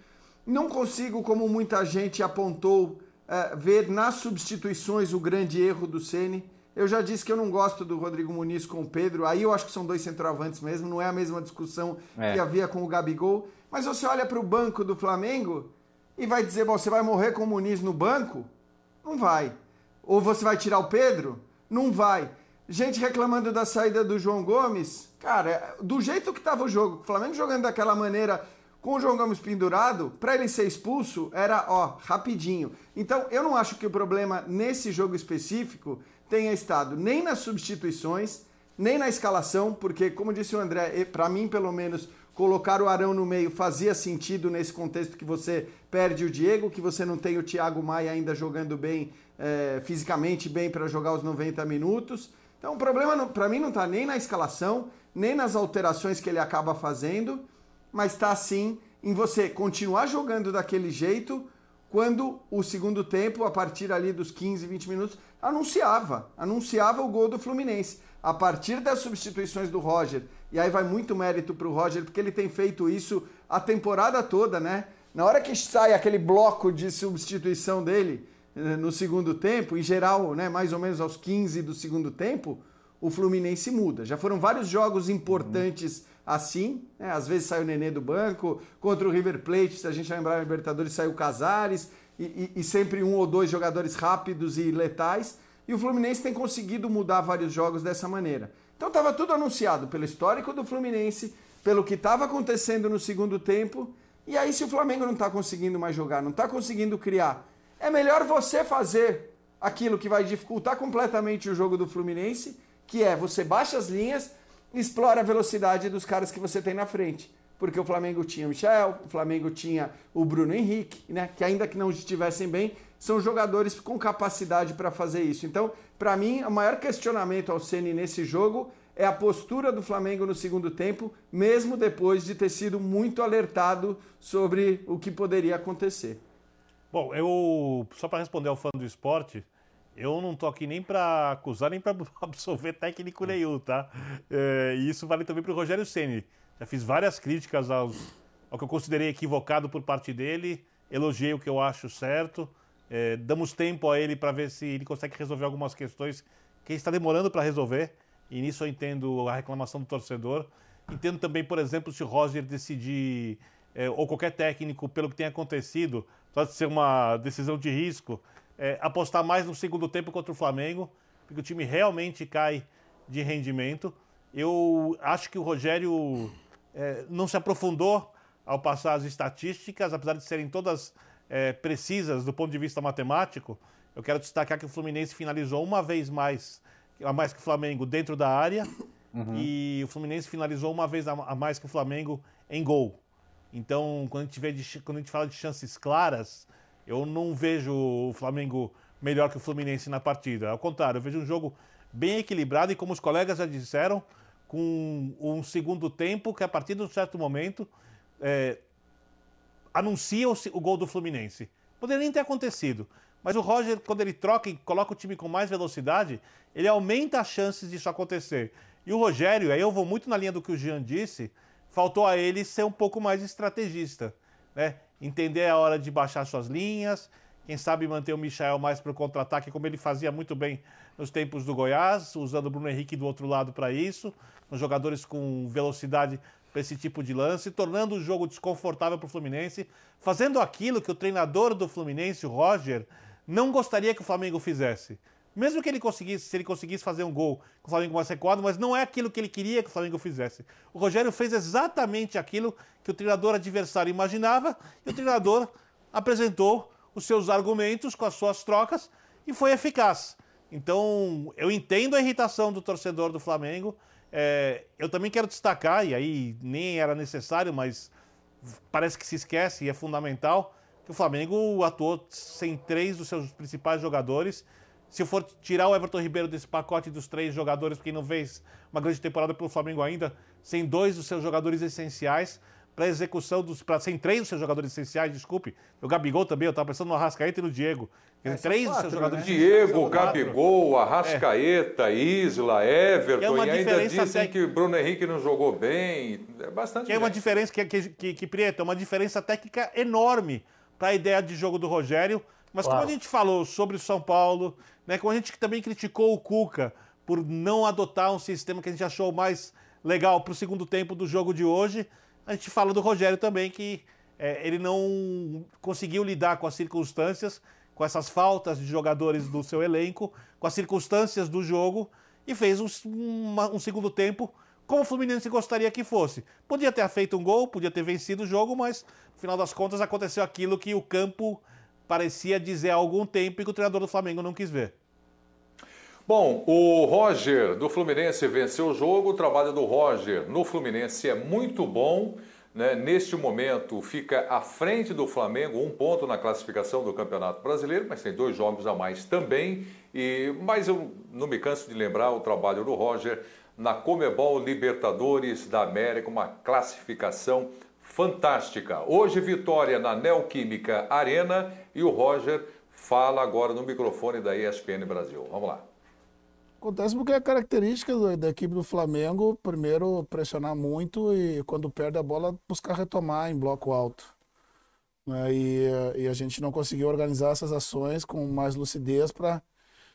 Não consigo, como muita gente apontou, é, ver nas substituições o grande erro do Ceni. Eu já disse que eu não gosto do Rodrigo Muniz com o Pedro. Aí eu acho que são dois centroavantes mesmo, não é a mesma discussão é. que havia com o Gabigol. Mas você olha para o banco do Flamengo e vai dizer: bom, você vai morrer com o Muniz no banco? Não vai. Ou você vai tirar o Pedro? Não vai. Gente reclamando da saída do João Gomes. Cara, do jeito que estava o jogo, o Flamengo jogando daquela maneira, com o João Gomes pendurado, para ele ser expulso, era, ó, rapidinho. Então, eu não acho que o problema nesse jogo específico tenha estado nem nas substituições, nem na escalação, porque, como disse o André, para mim, pelo menos, colocar o Arão no meio fazia sentido nesse contexto que você perde o Diego, que você não tem o Thiago Maia ainda jogando bem, é, fisicamente bem para jogar os 90 minutos. Então o problema para mim não está nem na escalação, nem nas alterações que ele acaba fazendo, mas está sim em você continuar jogando daquele jeito quando o segundo tempo, a partir ali dos 15, 20 minutos, anunciava, anunciava o gol do Fluminense. A partir das substituições do Roger, e aí vai muito mérito para o Roger, porque ele tem feito isso a temporada toda, né? Na hora que sai aquele bloco de substituição dele, no segundo tempo, em geral, né, mais ou menos aos 15 do segundo tempo, o Fluminense muda. Já foram vários jogos importantes uhum. assim, né? às vezes sai o Nenê do banco, contra o River Plate, se a gente lembrar, o Libertadores saiu o Casares, e, e, e, sempre um ou dois jogadores rápidos e letais, e o Fluminense tem conseguido mudar vários jogos dessa maneira. Então estava tudo anunciado pelo histórico do Fluminense, pelo que estava acontecendo no segundo tempo, e aí se o Flamengo não está conseguindo mais jogar, não está conseguindo criar é melhor você fazer aquilo que vai dificultar completamente o jogo do Fluminense, que é você baixa as linhas explora a velocidade dos caras que você tem na frente. Porque o Flamengo tinha o Michel, o Flamengo tinha o Bruno Henrique, né? Que ainda que não estivessem bem, são jogadores com capacidade para fazer isso. Então, para mim, o maior questionamento ao Ceni nesse jogo é a postura do Flamengo no segundo tempo, mesmo depois de ter sido muito alertado sobre o que poderia acontecer. Bom, eu só para responder ao fã do esporte, eu não tô aqui nem para acusar nem para absolver técnico nenhum, tá? É, e isso vale também para o Rogério Ceni. Já fiz várias críticas aos, ao que eu considerei equivocado por parte dele, elogiei o que eu acho certo, é, damos tempo a ele para ver se ele consegue resolver algumas questões que está demorando para resolver. E nisso eu entendo a reclamação do torcedor. Entendo também, por exemplo, se o Roger decidir, é, ou qualquer técnico, pelo que tem acontecido, pode ser uma decisão de risco, é, apostar mais no segundo tempo contra o Flamengo, porque o time realmente cai de rendimento. Eu acho que o Rogério é, não se aprofundou ao passar as estatísticas, apesar de serem todas é, precisas do ponto de vista matemático. Eu quero destacar que o Fluminense finalizou uma vez mais, a mais que o Flamengo dentro da área, uhum. e o Fluminense finalizou uma vez a mais que o Flamengo em gol. Então, quando a gente, vê de, quando a gente fala de chances claras, eu não vejo o Flamengo melhor que o Fluminense na partida. Ao contrário, eu vejo um jogo bem equilibrado e, como os colegas já disseram, com um segundo tempo que, a partir de um certo momento, é, anuncia o, o, gol do Fluminense. Poderia nem ter acontecido, mas o Roger, quando ele troca e coloca o time com mais velocidade, ele aumenta as chances disso acontecer. E o Rogério, aí eu vou muito na linha do que o Jean disse, faltou a ele ser um pouco mais estrategista, né? Entender a hora de baixar suas linhas, quem sabe manter o Michel mais para o contra-ataque, como ele fazia muito bem nos tempos do Goiás, usando o Bruno Henrique do outro lado para isso, com jogadores com velocidade para esse tipo de lance, tornando o jogo desconfortável para o Fluminense, fazendo aquilo que o treinador do Fluminense, o Roger, não gostaria que o Flamengo fizesse. Mesmo que ele conseguisse, se ele conseguisse fazer um gol com o Flamengo mais recuado, mas não é aquilo que ele queria que o Flamengo fizesse. O Rogério fez exatamente aquilo que o treinador adversário imaginava e o treinador apresentou os seus argumentos com as suas trocas e foi eficaz. Então, eu entendo a irritação do torcedor do Flamengo. É, eu também quero destacar, e aí nem era necessário, mas parece que se esquece e é fundamental, que o Flamengo atuou sem três dos seus principais jogadores. Se for tirar o Everton Ribeiro desse pacote dos três jogadores, porque não fez uma grande temporada pelo Flamengo ainda, sem dois dos seus jogadores essenciais, para execução dos. Pra, sem três dos seus jogadores essenciais, desculpe. O Gabigol também, eu estava pensando no Arrascaeta e no Diego. É, três quatro, dos seus jogadores né? Diego, Gabigol, Arrascaeta, é. Isla, Everton, é e ainda dizem até... que Bruno Henrique não jogou bem. É bastante. Que é uma diferença, que, que, que, que Prieto, é uma diferença técnica enorme para a ideia de jogo do Rogério. Mas claro. como a gente falou sobre o São Paulo, né, como a gente também criticou o Cuca por não adotar um sistema que a gente achou mais legal para o segundo tempo do jogo de hoje, a gente fala do Rogério também, que é, ele não conseguiu lidar com as circunstâncias, com essas faltas de jogadores do seu elenco, com as circunstâncias do jogo, e fez um, uma, um segundo tempo como o Fluminense gostaria que fosse. Podia ter feito um gol, podia ter vencido o jogo, mas no final das contas aconteceu aquilo que o campo parecia dizer há algum tempo e que o treinador do Flamengo não quis ver. Bom, o Roger do Fluminense venceu o jogo. O trabalho do Roger no Fluminense é muito bom. Né? Neste momento, fica à frente do Flamengo, um ponto na classificação do Campeonato Brasileiro, mas tem dois jogos a mais também. E, mas eu não me canso de lembrar o trabalho do Roger na Comebol Libertadores da América, uma classificação fantástica. Hoje, vitória na Neoquímica Arena e o Roger fala agora no microfone da ESPN Brasil. Vamos lá. Acontece porque é característica da equipe do Flamengo, primeiro pressionar muito e quando perde a bola buscar retomar em bloco alto. Né? E, e, a gente não conseguiu organizar essas ações com mais lucidez para,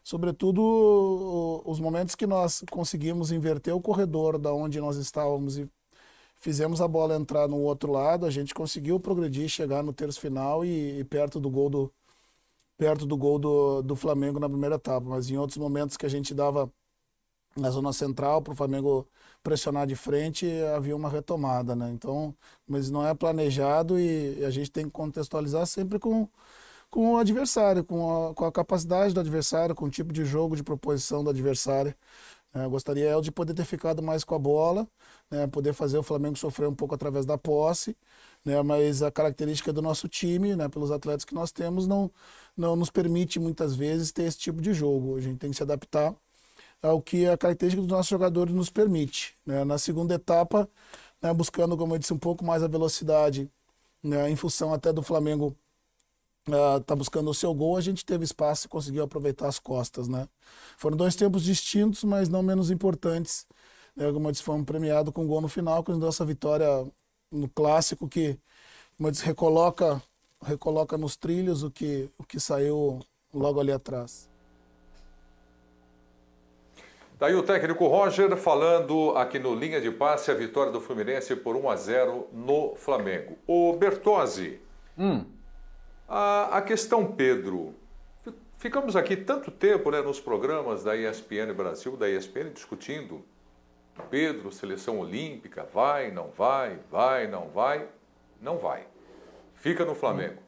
sobretudo, os momentos que nós conseguimos inverter o corredor da onde nós estávamos e fizemos a bola entrar no outro lado, a gente conseguiu progredir, chegar no terço final e, e perto do gol do, perto do gol do, do Flamengo na primeira etapa, mas em outros momentos que a gente dava na zona central para o Flamengo pressionar de frente, havia uma retomada, né? Então, mas não é planejado e a gente tem que contextualizar sempre com, com o adversário, com a, com a capacidade do adversário, com o tipo de jogo, de proposição do adversário. É, gostaria eu de poder ter ficado mais com a bola, né, poder fazer o Flamengo sofrer um pouco através da posse, né, mas a característica do nosso time, né, pelos atletas que nós temos, não, não nos permite muitas vezes ter esse tipo de jogo. A gente tem que se adaptar ao que a característica dos nossos jogadores nos permite. Né. Na segunda etapa, né, buscando, como eu disse, um pouco mais a velocidade, né, em função até do Flamengo está uh, buscando o seu gol, a gente teve espaço e conseguiu aproveitar as costas, né? Foram dois tempos distintos, mas não menos importantes. Né? Como eu disse, fomos premiados com um gol no final, que nos deu essa vitória no clássico que, como eu disse, recoloca, recoloca nos trilhos o que, o que saiu logo ali atrás. Daí o técnico Roger falando aqui no Linha de Passe a vitória do Fluminense por 1 a 0 no Flamengo. O Bertozzi, hum. A, a questão Pedro, ficamos aqui tanto tempo né, nos programas da ESPN Brasil, da ESPN, discutindo Pedro, seleção olímpica, vai, não vai, vai, não vai, não vai. Fica no Flamengo.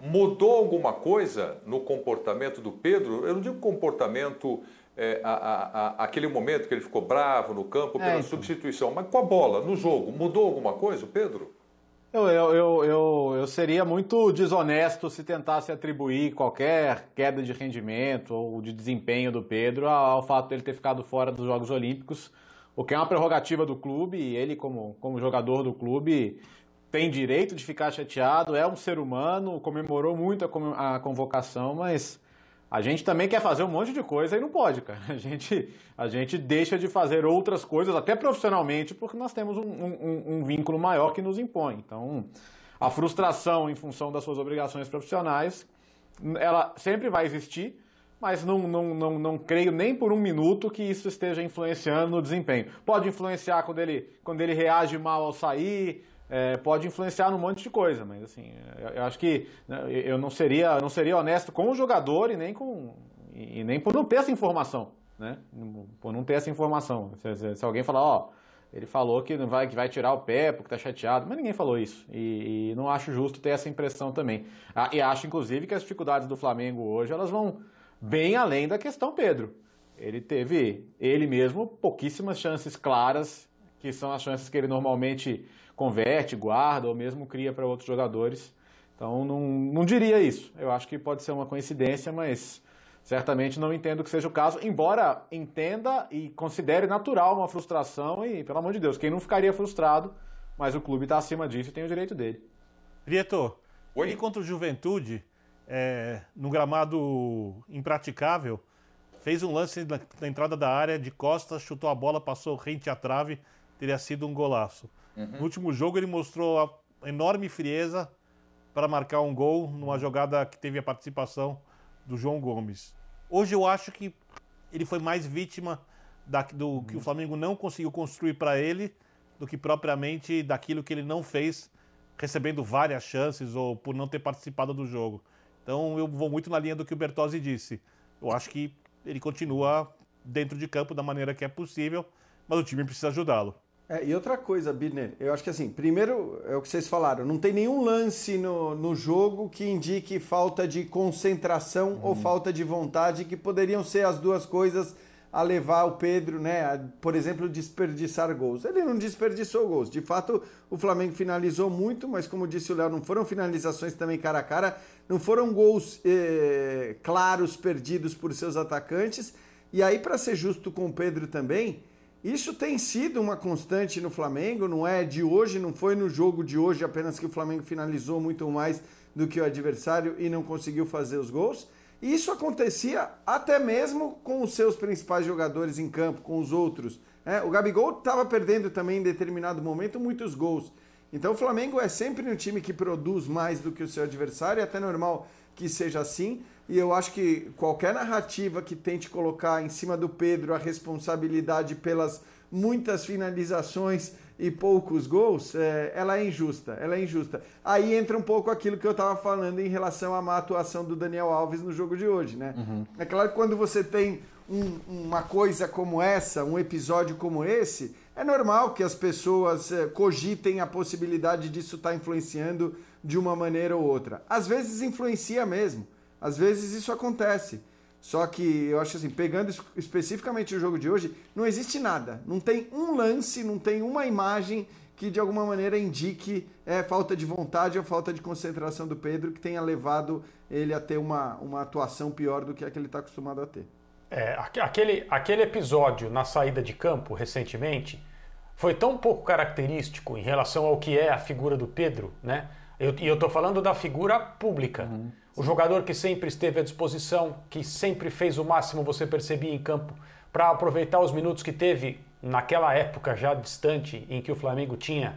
Mudou alguma coisa no comportamento do Pedro? Eu não digo comportamento, é, a, a, a, aquele momento que ele ficou bravo no campo pela é, substituição, mas com a bola, no jogo, mudou alguma coisa, Pedro? Eu, eu, eu, eu, eu seria muito desonesto se tentasse atribuir qualquer queda de rendimento ou de desempenho do Pedro ao fato dele ter ficado fora dos Jogos Olímpicos, o que é uma prerrogativa do clube e ele, como, como jogador do clube, tem direito de ficar chateado, é um ser humano, comemorou muito a, a convocação, mas a gente também quer fazer um monte de coisa e não pode, cara. A gente, a gente deixa de fazer outras coisas, até profissionalmente, porque nós temos um, um, um vínculo maior que nos impõe. Então, a frustração em função das suas obrigações profissionais, ela sempre vai existir, mas não, não, não, não creio nem por um minuto que isso esteja influenciando no desempenho. Pode influenciar quando ele, quando ele reage mal ao sair, é, pode influenciar num monte de coisa, mas assim, eu, eu acho que né, eu não seria, não seria honesto com o jogador e nem com, e, nem por não ter essa informação, né? Por não ter essa informação. Se, se alguém falar, ó, ele falou que vai, que vai tirar o pé porque tá chateado, mas ninguém falou isso. E, e não acho justo ter essa impressão também. Ah, e acho, inclusive, que as dificuldades do Flamengo hoje elas vão bem além da questão Pedro. Ele teve, ele mesmo, pouquíssimas chances claras, que são as chances que ele normalmente converte, guarda ou mesmo cria para outros jogadores. Então, não, não diria isso. Eu acho que pode ser uma coincidência, mas certamente não entendo que seja o caso, embora entenda e considere natural uma frustração e, pelo amor de Deus, quem não ficaria frustrado, mas o clube está acima disso e tem o direito dele. Prieto, Oi? e contra o Juventude, é, no gramado impraticável, fez um lance na, na, entrada da área de costas, chutou a bola, passou rente à trave, teria sido um golaço. Uhum. No último jogo ele mostrou a enorme frieza para marcar um gol numa jogada que teve a participação do João Gomes. Hoje eu acho que ele foi mais vítima da, do que o Flamengo não conseguiu construir para ele do que propriamente daquilo que ele não fez, recebendo várias chances ou por não ter participado do jogo. Então eu vou muito na linha do que o Bertozzi disse. Eu acho que ele continua dentro de campo da maneira que é possível, mas o time precisa ajudá-lo. É, e outra coisa, Birner, eu acho que assim, primeiro é o que vocês falaram, não tem nenhum lance no, no jogo que indique falta de concentração uhum. ou falta de vontade, que poderiam ser as duas coisas a levar o Pedro, né, a, por exemplo, desperdiçar gols. Ele não desperdiçou gols. De fato, o Flamengo finalizou muito, mas como disse o Léo, não foram finalizações também cara a cara, não foram gols eh, claros perdidos por seus atacantes. E aí, para ser justo com o Pedro também, isso tem sido uma constante no Flamengo, não é de hoje, não foi no jogo de hoje apenas que o Flamengo finalizou muito mais do que o adversário e não conseguiu fazer os gols. Isso acontecia até mesmo com os seus principais jogadores em campo, com os outros. É, o Gabigol estava perdendo também em determinado momento muitos gols. Então o Flamengo é sempre um time que produz mais do que o seu adversário, é até normal que seja assim. E eu acho que qualquer narrativa que tente colocar em cima do Pedro a responsabilidade pelas muitas finalizações e poucos gols, é, ela é injusta, ela é injusta. Aí entra um pouco aquilo que eu estava falando em relação à má atuação do Daniel Alves no jogo de hoje, né? Uhum. É claro que quando você tem um, uma coisa como essa, um episódio como esse, é normal que as pessoas é, cogitem a possibilidade disso estar tá influenciando de uma maneira ou outra. Às vezes influencia mesmo. Às vezes isso acontece. Só que eu acho assim, pegando especificamente o jogo de hoje, não existe nada. Não tem um lance, não tem uma imagem que de alguma maneira indique é, falta de vontade ou falta de concentração do Pedro que tenha levado ele a ter uma, uma atuação pior do que a que ele está acostumado a ter. É, aquele, aquele episódio na saída de campo recentemente foi tão pouco característico em relação ao que é a figura do Pedro, né? E eu, eu estou falando da figura pública. Uhum. O jogador que sempre esteve à disposição, que sempre fez o máximo, você percebia em campo, para aproveitar os minutos que teve naquela época já distante, em que o Flamengo tinha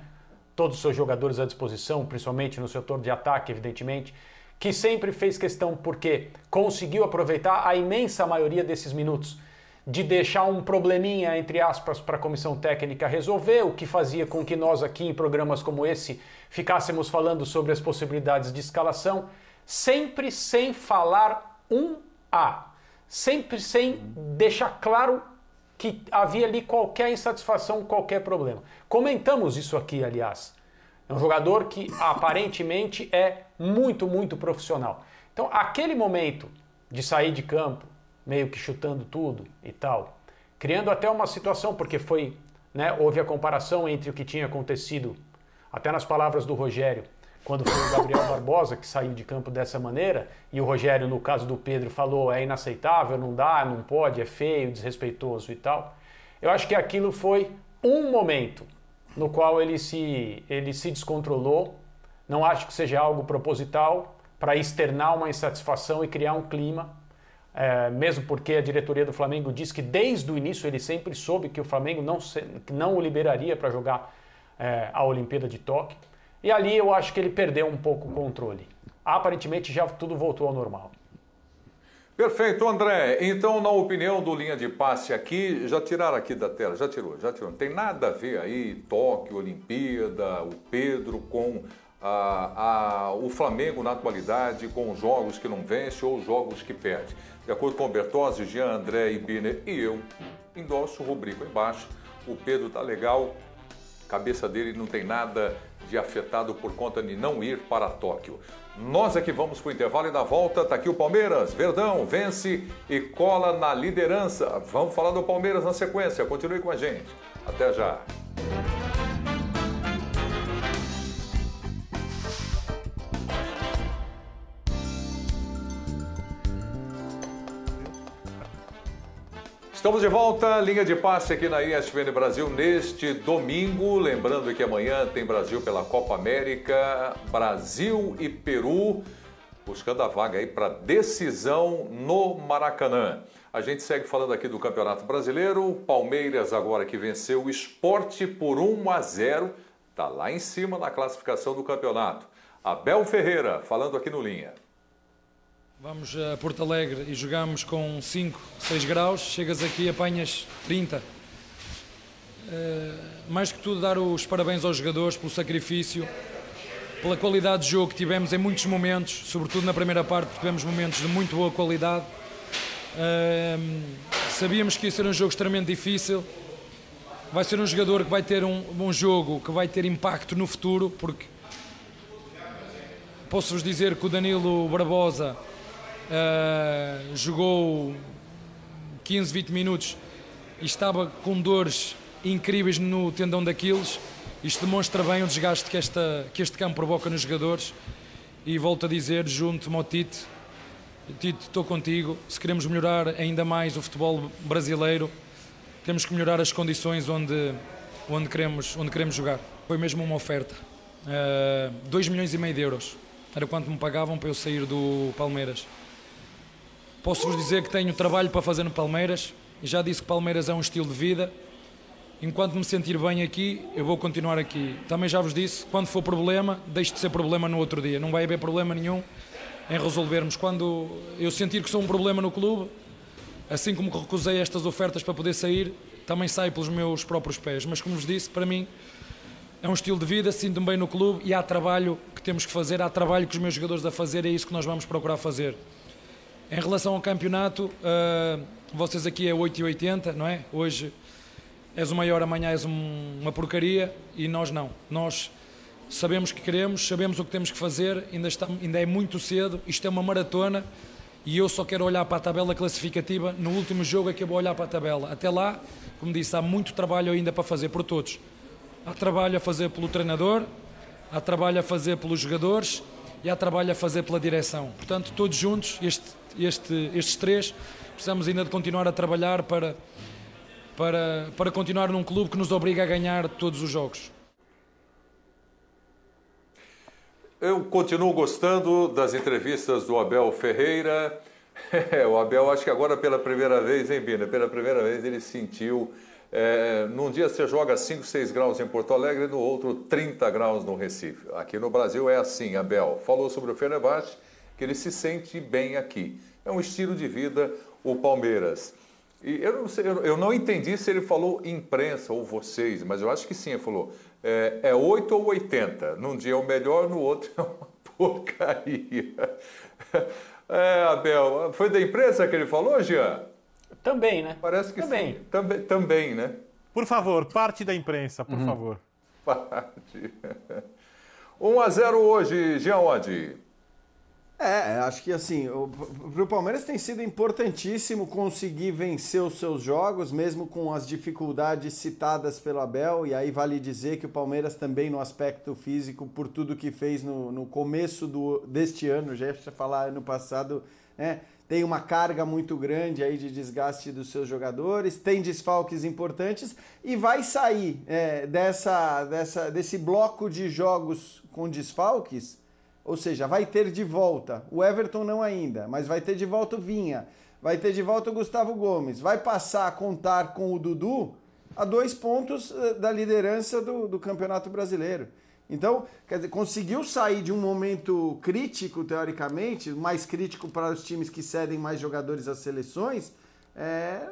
todos os seus jogadores à disposição, principalmente no setor de ataque, evidentemente, que sempre fez questão porque conseguiu aproveitar a imensa maioria desses minutos de deixar um probleminha, entre aspas, para a comissão técnica resolver, o que fazia com que nós aqui em programas como esse ficássemos falando sobre as possibilidades de escalação, sempre sem falar um A, sempre sem deixar claro que havia ali qualquer insatisfação, qualquer problema. Comentamos isso aqui, aliás. É um jogador que aparentemente é muito, muito profissional. Então, aquele momento de sair de campo, meio que chutando tudo e tal, criando até uma situação, porque foi, né, houve a comparação entre o que tinha acontecido, até nas palavras do Rogério, quando foi o Gabriel Barbosa que saiu de campo dessa maneira, e o Rogério, no caso do Pedro, falou é inaceitável, não dá, não pode, é feio, desrespeitoso e tal. Eu acho que aquilo foi um momento no qual ele se, ele se descontrolou. Não acho que seja algo proposital para externar uma insatisfação e criar um clima é, mesmo porque a diretoria do Flamengo diz que desde o início ele sempre soube que o Flamengo não, se, não o liberaria para jogar é, a Olimpíada de Tóquio. E ali eu acho que ele perdeu um pouco o controle. Aparentemente já tudo voltou ao normal. Perfeito, André. Então, na opinião do linha de passe aqui, já tiraram aqui da tela, já tirou, já tirou. Não tem nada a ver aí, Tóquio, Olimpíada, o Pedro com a, a, o Flamengo na atualidade com jogos que não vence ou jogos que perde. De acordo com o Bertozzi, Jean, André, Ibiner e eu, endosso o rubrico embaixo. O Pedro tá legal, cabeça dele não tem nada de afetado por conta de não ir para Tóquio. Nós é que vamos para o intervalo e na volta está aqui o Palmeiras. Verdão vence e cola na liderança. Vamos falar do Palmeiras na sequência. Continue com a gente. Até já. Estamos de volta, linha de passe aqui na ESPN Brasil neste domingo. Lembrando que amanhã tem Brasil pela Copa América, Brasil e Peru buscando a vaga aí para decisão no Maracanã. A gente segue falando aqui do Campeonato Brasileiro. Palmeiras agora que venceu o Esporte por 1 a 0, tá lá em cima na classificação do campeonato. Abel Ferreira falando aqui no linha. Vamos a Porto Alegre e jogamos com 5, 6 graus, chegas aqui e apanhas 30. Uh, eh, mais que tudo, dar os parabéns aos jogadores pelo sacrifício, pela qualidade de jogo que tivemos em muitos momentos, sobretudo na primeira parte, tivemos momentos de muito boa qualidade. Uh, sabíamos que ia ser um jogo extremamente difícil. Vai ser um jogador que vai ter um, um jogo que vai ter impacto no futuro, porque posso-vos dizer que o Danilo Barbosa Uh, jogou 15, 20 minutos e estava com dores incríveis no tendão daqueles. Isto demonstra bem o desgaste que, esta, que este campo provoca nos jogadores. E volto a dizer, junto-me ao Tite, Tite, estou contigo. Se queremos melhorar ainda mais o futebol brasileiro, temos que melhorar as condições onde, onde, queremos, onde queremos jogar. Foi mesmo uma oferta. 2 uh, milhões e meio de euros. Era quanto me pagavam para eu sair do Palmeiras. Posso-vos dizer que tenho trabalho para fazer no Palmeiras. Já disse que Palmeiras é um estilo de vida. Enquanto me sentir bem aqui, eu vou continuar aqui. Também já vos disse, quando for problema, deixe de ser problema no outro dia. Não vai haver problema nenhum em resolvermos. Quando eu sentir que sou um problema no clube, assim como recusei estas ofertas para poder sair, também saio pelos meus próprios pés. Mas como vos disse, para mim é um estilo de vida, sinto-me bem no clube e há trabalho que temos que fazer, há trabalho que os meus jogadores a fazer, é isso que nós vamos procurar fazer. Em relação ao campeonato, uh, vocês aqui é 8,80, não é? Hoje és o maior, amanhã és um, uma porcaria e nós não. Nós sabemos que queremos, sabemos o que temos que fazer, ainda, está, ainda é muito cedo, isto é uma maratona e eu só quero olhar para a tabela classificativa. No último jogo é que eu vou olhar para a tabela. Até lá, como disse, há muito trabalho ainda para fazer por todos. Há trabalho a fazer pelo treinador, há trabalho a fazer pelos jogadores e há trabalho a fazer pela direção. Portanto, todos juntos, este este, estes três, precisamos ainda de continuar a trabalhar para, para, para continuar num clube que nos obriga a ganhar todos os jogos. Eu continuo gostando das entrevistas do Abel Ferreira. o Abel, acho que agora pela primeira vez, hein, Bina? Pela primeira vez ele sentiu. É, num dia você joga 5, 6 graus em Porto Alegre, no outro 30 graus no Recife. Aqui no Brasil é assim, Abel. Falou sobre o Fenerbahçe que ele se sente bem aqui. É um estilo de vida o Palmeiras. E eu não, sei, eu não entendi se ele falou imprensa ou vocês, mas eu acho que sim, ele falou. É, é 8 ou 80. Num dia é o melhor, no outro é uma porcaria. É, Abel, foi da imprensa que ele falou, Jean? Também, né? Parece que também. sim. Também, também, né? Por favor, parte da imprensa, por uhum. favor. Parte. 1 a 0 hoje, Jean Oddi. É, acho que assim, para o Palmeiras tem sido importantíssimo conseguir vencer os seus jogos, mesmo com as dificuldades citadas pelo Abel, e aí vale dizer que o Palmeiras também no aspecto físico, por tudo que fez no, no começo do, deste ano, já ia falar ano passado, né, tem uma carga muito grande aí de desgaste dos seus jogadores, tem desfalques importantes e vai sair é, dessa, dessa, desse bloco de jogos com desfalques ou seja, vai ter de volta. O Everton não ainda, mas vai ter de volta o Vinha. Vai ter de volta o Gustavo Gomes. Vai passar a contar com o Dudu a dois pontos eh, da liderança do, do Campeonato Brasileiro. Então, quer dizer, conseguiu sair de um momento crítico, teoricamente, mais crítico para os times que cedem mais jogadores às seleções, é,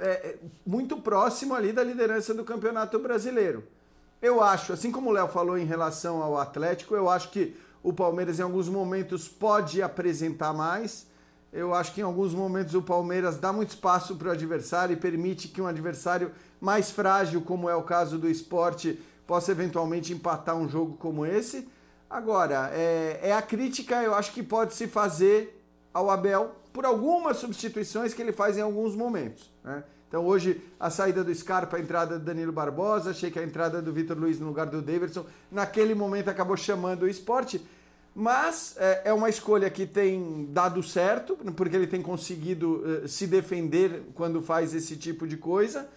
é, é muito próximo ali da liderança do Campeonato Brasileiro. Eu acho, assim como o Léo falou em relação ao Atlético, eu acho que o Palmeiras em alguns momentos pode apresentar mais. Eu acho que em alguns momentos o Palmeiras dá muito espaço para o adversário e permite que um adversário mais frágil, como é o caso do esporte, possa eventualmente empatar um jogo como esse. Agora, é, é a crítica, eu acho que pode se fazer ao Abel por algumas substituições que ele faz em alguns momentos. Né? Então hoje a saída do Scarpa, a entrada do Danilo Barbosa, achei que a entrada do Vitor Luiz no lugar do Davidson, naquele momento acabou chamando o esporte. Mas é, é uma escolha que tem dado certo, porque ele tem conseguido uh, se defender quando faz esse tipo de coisa.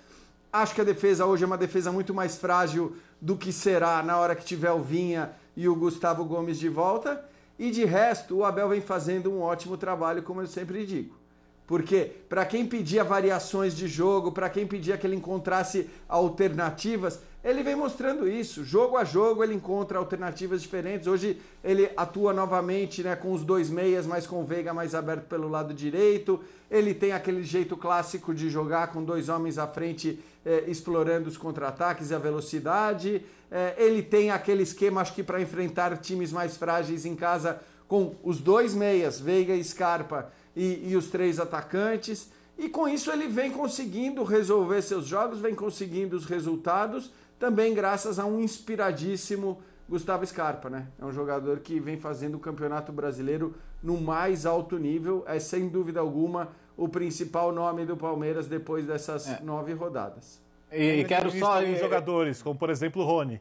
Acho que a defesa hoje é uma defesa muito mais frágil do que será na hora que tiver o Vinha e o Gustavo Gomes de volta. E de resto, o Abel vem fazendo um ótimo trabalho, como eu sempre digo. Porque para quem pedia variações de jogo, para quem pedia que ele encontrasse alternativas, ele vem mostrando isso. Jogo a jogo ele encontra alternativas diferentes. Hoje ele atua novamente né, com os dois meias, mas com o Veiga mais aberto pelo lado direito. Ele tem aquele jeito clássico de jogar com dois homens à frente, eh, explorando os contra-ataques e a velocidade. Eh, ele tem aquele esquema, acho que para enfrentar times mais frágeis em casa, com os dois meias, Veiga e Scarpa e, e os três atacantes. E com isso ele vem conseguindo resolver seus jogos, vem conseguindo os resultados, também graças a um inspiradíssimo Gustavo Scarpa, né? É um jogador que vem fazendo o Campeonato Brasileiro no mais alto nível, é sem dúvida alguma o principal nome do Palmeiras depois dessas é. nove rodadas. E, e quero só alguns jogadores, como por exemplo o Rony,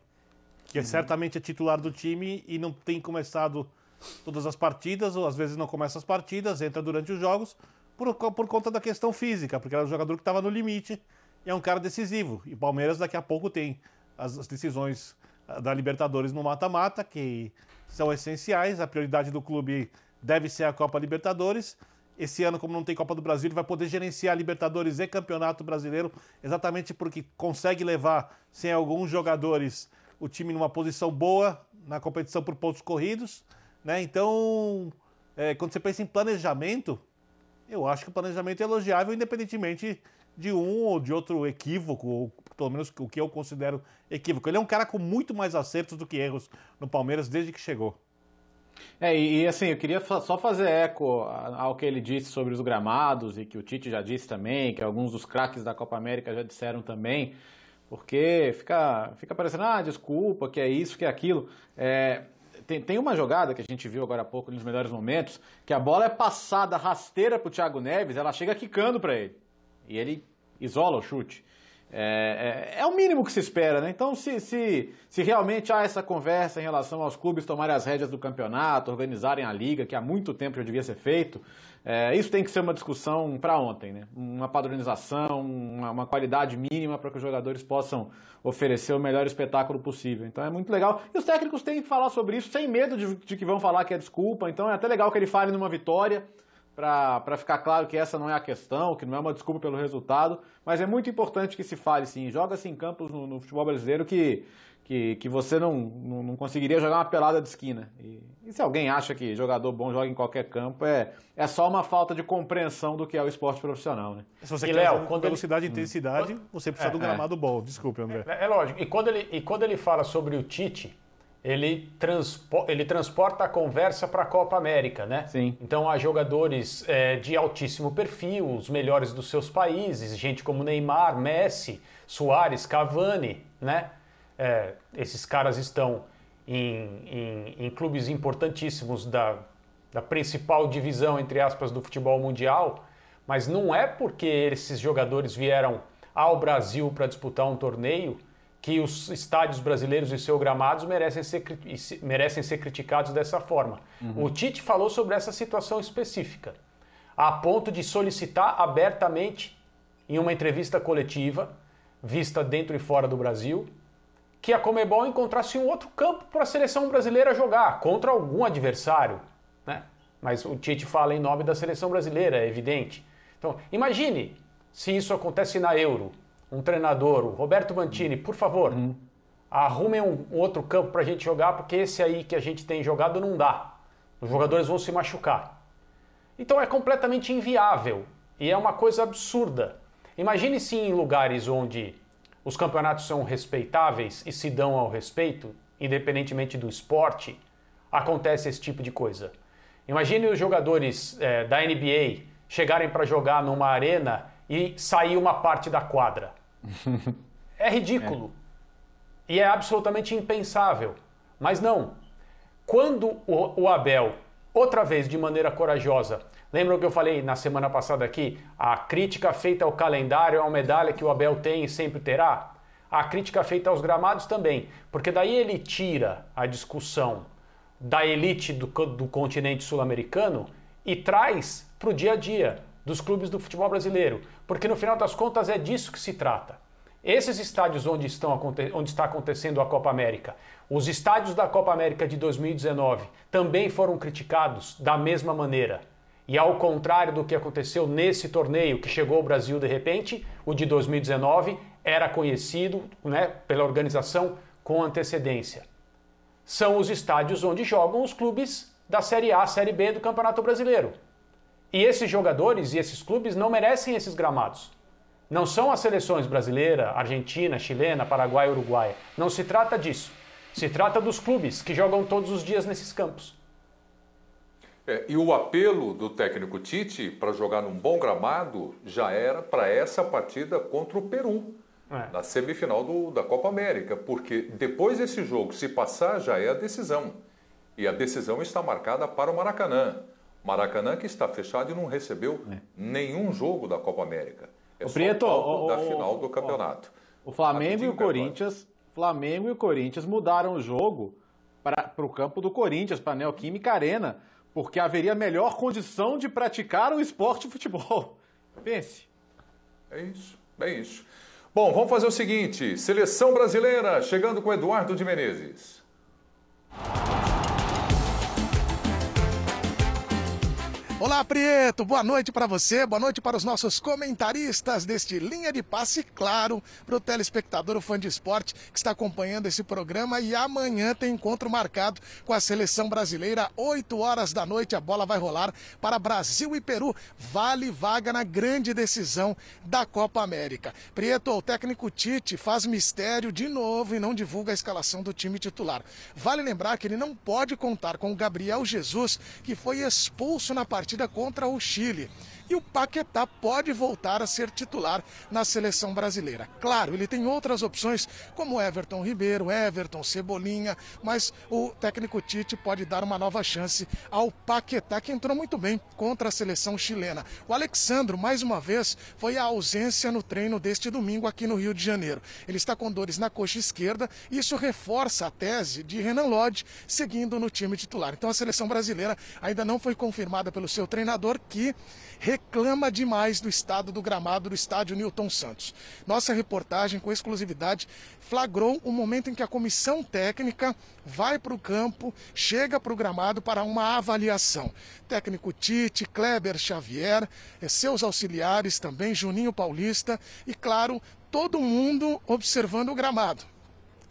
que uhum. certamente é titular do time e não tem começado todas as partidas, ou às vezes não começa as partidas, entra durante os jogos, por, por conta da questão física, porque era um jogador que estava no limite e é um cara decisivo. E o Palmeiras daqui a pouco tem as, as decisões ah, da Libertadores no mata-mata, que são essenciais. A prioridade do clube deve ser a Copa Libertadores. Esse ano, como não tem Copa do Brasil, ele vai poder gerenciar Libertadores e Campeonato Brasileiro, exatamente porque consegue levar, sem alguns jogadores, o time numa posição boa na competição por pontos corridos. Né? Então, é, quando você pensa em planejamento, eu acho que o planejamento é elogiável, independentemente de um ou de outro equívoco, ou pelo menos o que eu considero equívoco. Ele é um cara com muito mais acertos do que erros no Palmeiras desde que chegou. É, e, assim, eu queria só fazer eco ao que ele disse sobre os gramados e que o Tite já disse também, que alguns dos craques da Copa América já disseram também, porque fica, fica parecendo, ah, desculpa, que é isso, que é aquilo. É, tem, tem uma jogada que a gente viu agora há pouco nos melhores momentos, que a bola é passada rasteira pro Thiago Neves, ela chega quicando para ele. E ele isola o chute. É, é, é, o mínimo que se espera, né? Então, se, se, se realmente há essa conversa em relação aos clubes tomarem as rédeas do campeonato, organizarem a liga, que há muito tempo já devia ser feito, é, isso tem que ser uma discussão para ontem, né? Uma padronização, uma, uma qualidade mínima para que os jogadores possam oferecer o melhor espetáculo possível. Então é muito legal. E os técnicos têm que falar sobre isso sem medo de, de que vão falar que é desculpa. Então é até legal que ele fale numa vitória para ficar claro que essa não é a questão, que não é uma desculpa pelo resultado, mas é muito importante que se fale sim. Joga-se em campos no, no, futebol brasileiro que, que, que você não, não, não, conseguiria jogar uma pelada de esquina. E, e, se alguém acha que jogador bom joga em qualquer campo, é, é só uma falta de compreensão do que é o esporte profissional. Né? Se você e quer Léo, quando velocidade ele... e intensidade, você precisa é, do gramado é. bom. Desculpe, André. É, é lógico. E quando, ele, e quando ele fala sobre o Tite ele, transpo ele transporta a conversa para a Copa América, né? Sim. Então há jogadores é, de altíssimo perfil, os melhores dos seus países, gente como Neymar, Messi, Soares, Cavani, né? É, esses caras estão em, em, em, clubes importantíssimos da, da principal divisão, entre aspas, do futebol mundial, mas não é porque esses jogadores vieram ao Brasil para disputar um torneio que os estádios brasileiros e seus gramados merecem ser, merecem ser criticados dessa forma. Uhum. O Tite falou sobre essa situação específica, a ponto de solicitar abertamente, em uma entrevista coletiva, vista dentro e fora do Brasil, que a Comebol encontrasse um outro campo para a seleção brasileira jogar, contra algum adversário. Né? Mas o Tite fala em nome da seleção brasileira, é evidente. Então, imagine se isso acontece na Euro um treinador, o Roberto Mantini, por favor, uhum. arrumem um, outro campo para a gente jogar, porque esse aí que a gente tem jogado não dá. Os jogadores vão se machucar. Então é completamente inviável e é uma coisa absurda. Imagine se em lugares onde os campeonatos são respeitáveis e se dão ao respeito, independentemente do esporte, acontece esse tipo de coisa. Imagine os jogadores é, da NBA chegarem para jogar numa arena e sair uma parte da quadra. É ridículo. É. E é absolutamente impensável. Mas não. Quando o, o Abel, outra vez de maneira corajosa, Lembram que eu falei na semana passada aqui? A crítica feita ao calendário é uma medalha que o Abel tem e sempre terá? A crítica feita aos gramados também, porque daí ele tira a discussão da elite do, do continente sul-americano e traz para o dia a dia dos clubes do futebol brasileiro, porque no final das contas é disso que se trata. Esses estádios onde, estão, onde está acontecendo a Copa América, os estádios da Copa América de 2019 também foram criticados da mesma maneira. E ao contrário do que aconteceu nesse torneio que chegou ao Brasil de repente, o de 2019 era conhecido né, pela organização com antecedência. São os estádios onde jogam os clubes da Série A, Série B do Campeonato Brasileiro. E esses jogadores e esses clubes não merecem esses gramados. Não são as seleções brasileira, argentina, chilena, paraguaia, uruguaia. Não se trata disso. Se trata dos clubes que jogam todos os dias nesses campos. É, e o apelo do técnico Tite para jogar num bom gramado já era para essa partida contra o Peru, é. na semifinal do, da Copa América, porque depois desse jogo, se passar, já é a decisão. E a decisão está marcada para o Maracanã. Maracanã que está fechado e não recebeu é. nenhum jogo da Copa América. É o só Prieto, o, da o, final do campeonato. O Flamengo e o Corinthians, Flamengo e o Corinthians mudaram o jogo para o campo do Corinthians, para a Neoquímica Arena porque haveria melhor condição de praticar o esporte futebol. Pense. É isso, é isso. Bom, vamos fazer o seguinte: seleção brasileira chegando com Eduardo de Menezes. Olá, Prieto, boa noite para você, boa noite para os nossos comentaristas deste Linha de Passe, claro, para o telespectador, o fã de esporte que está acompanhando esse programa. E amanhã tem encontro marcado com a seleção brasileira, 8 horas da noite. A bola vai rolar para Brasil e Peru. Vale vaga na grande decisão da Copa América. Prieto, o técnico Tite faz mistério de novo e não divulga a escalação do time titular. Vale lembrar que ele não pode contar com o Gabriel Jesus, que foi expulso na partida partida contra o Chile e o Paquetá pode voltar a ser titular na seleção brasileira. Claro, ele tem outras opções, como Everton Ribeiro, Everton, Cebolinha, mas o técnico Tite pode dar uma nova chance ao Paquetá, que entrou muito bem contra a seleção chilena. O Alexandro, mais uma vez, foi a ausência no treino deste domingo aqui no Rio de Janeiro. Ele está com dores na coxa esquerda e isso reforça a tese de Renan Lodge seguindo no time titular. Então a seleção brasileira ainda não foi confirmada pelo seu treinador, que reclama demais do estado do gramado do estádio Newton Santos. Nossa reportagem, com exclusividade, flagrou o momento em que a comissão técnica vai para o campo, chega para o gramado para uma avaliação. Técnico Tite, Kleber Xavier, eh, seus auxiliares também, Juninho Paulista e, claro, todo mundo observando o gramado.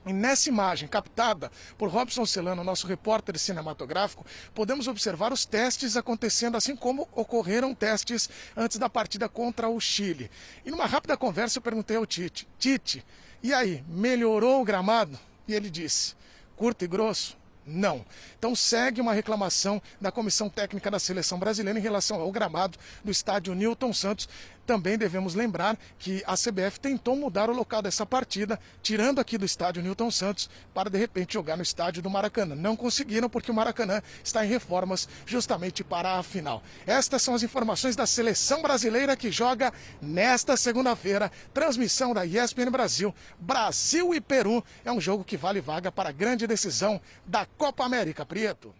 E nessa imagem, captada por Robson Celano, nosso repórter cinematográfico, podemos observar os testes acontecendo, assim como ocorreram testes antes da partida contra o Chile. E numa rápida conversa eu perguntei ao Tite: Tite, e aí, melhorou o gramado? E ele disse: curto e grosso, não. Então segue uma reclamação da Comissão Técnica da Seleção Brasileira em relação ao gramado do estádio Newton Santos. Também devemos lembrar que a CBF tentou mudar o local dessa partida, tirando aqui do estádio Newton Santos para de repente jogar no estádio do Maracanã. Não conseguiram porque o Maracanã está em reformas justamente para a final. Estas são as informações da seleção brasileira que joga nesta segunda-feira. Transmissão da ESPN Brasil. Brasil e Peru é um jogo que vale vaga para a grande decisão da Copa América, Prieto.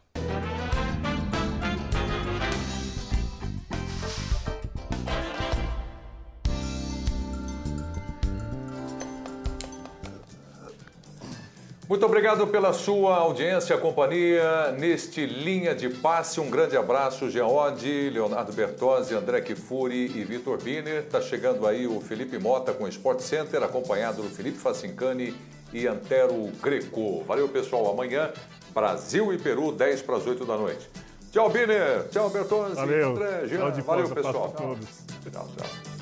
Muito obrigado pela sua audiência, companhia neste Linha de Passe. Um grande abraço, Geode, Leonardo Bertozzi, André Kifuri e Vitor Biner. Está chegando aí o Felipe Mota com o Sport Center, acompanhado do Felipe Facincani e Antero Greco. Valeu, pessoal. Amanhã, Brasil e Peru, 10 para as 8 da noite. Tchau, Biner. Tchau, Bertozzi. Valeu. André. Valeu, pessoal. Tchau, tchau.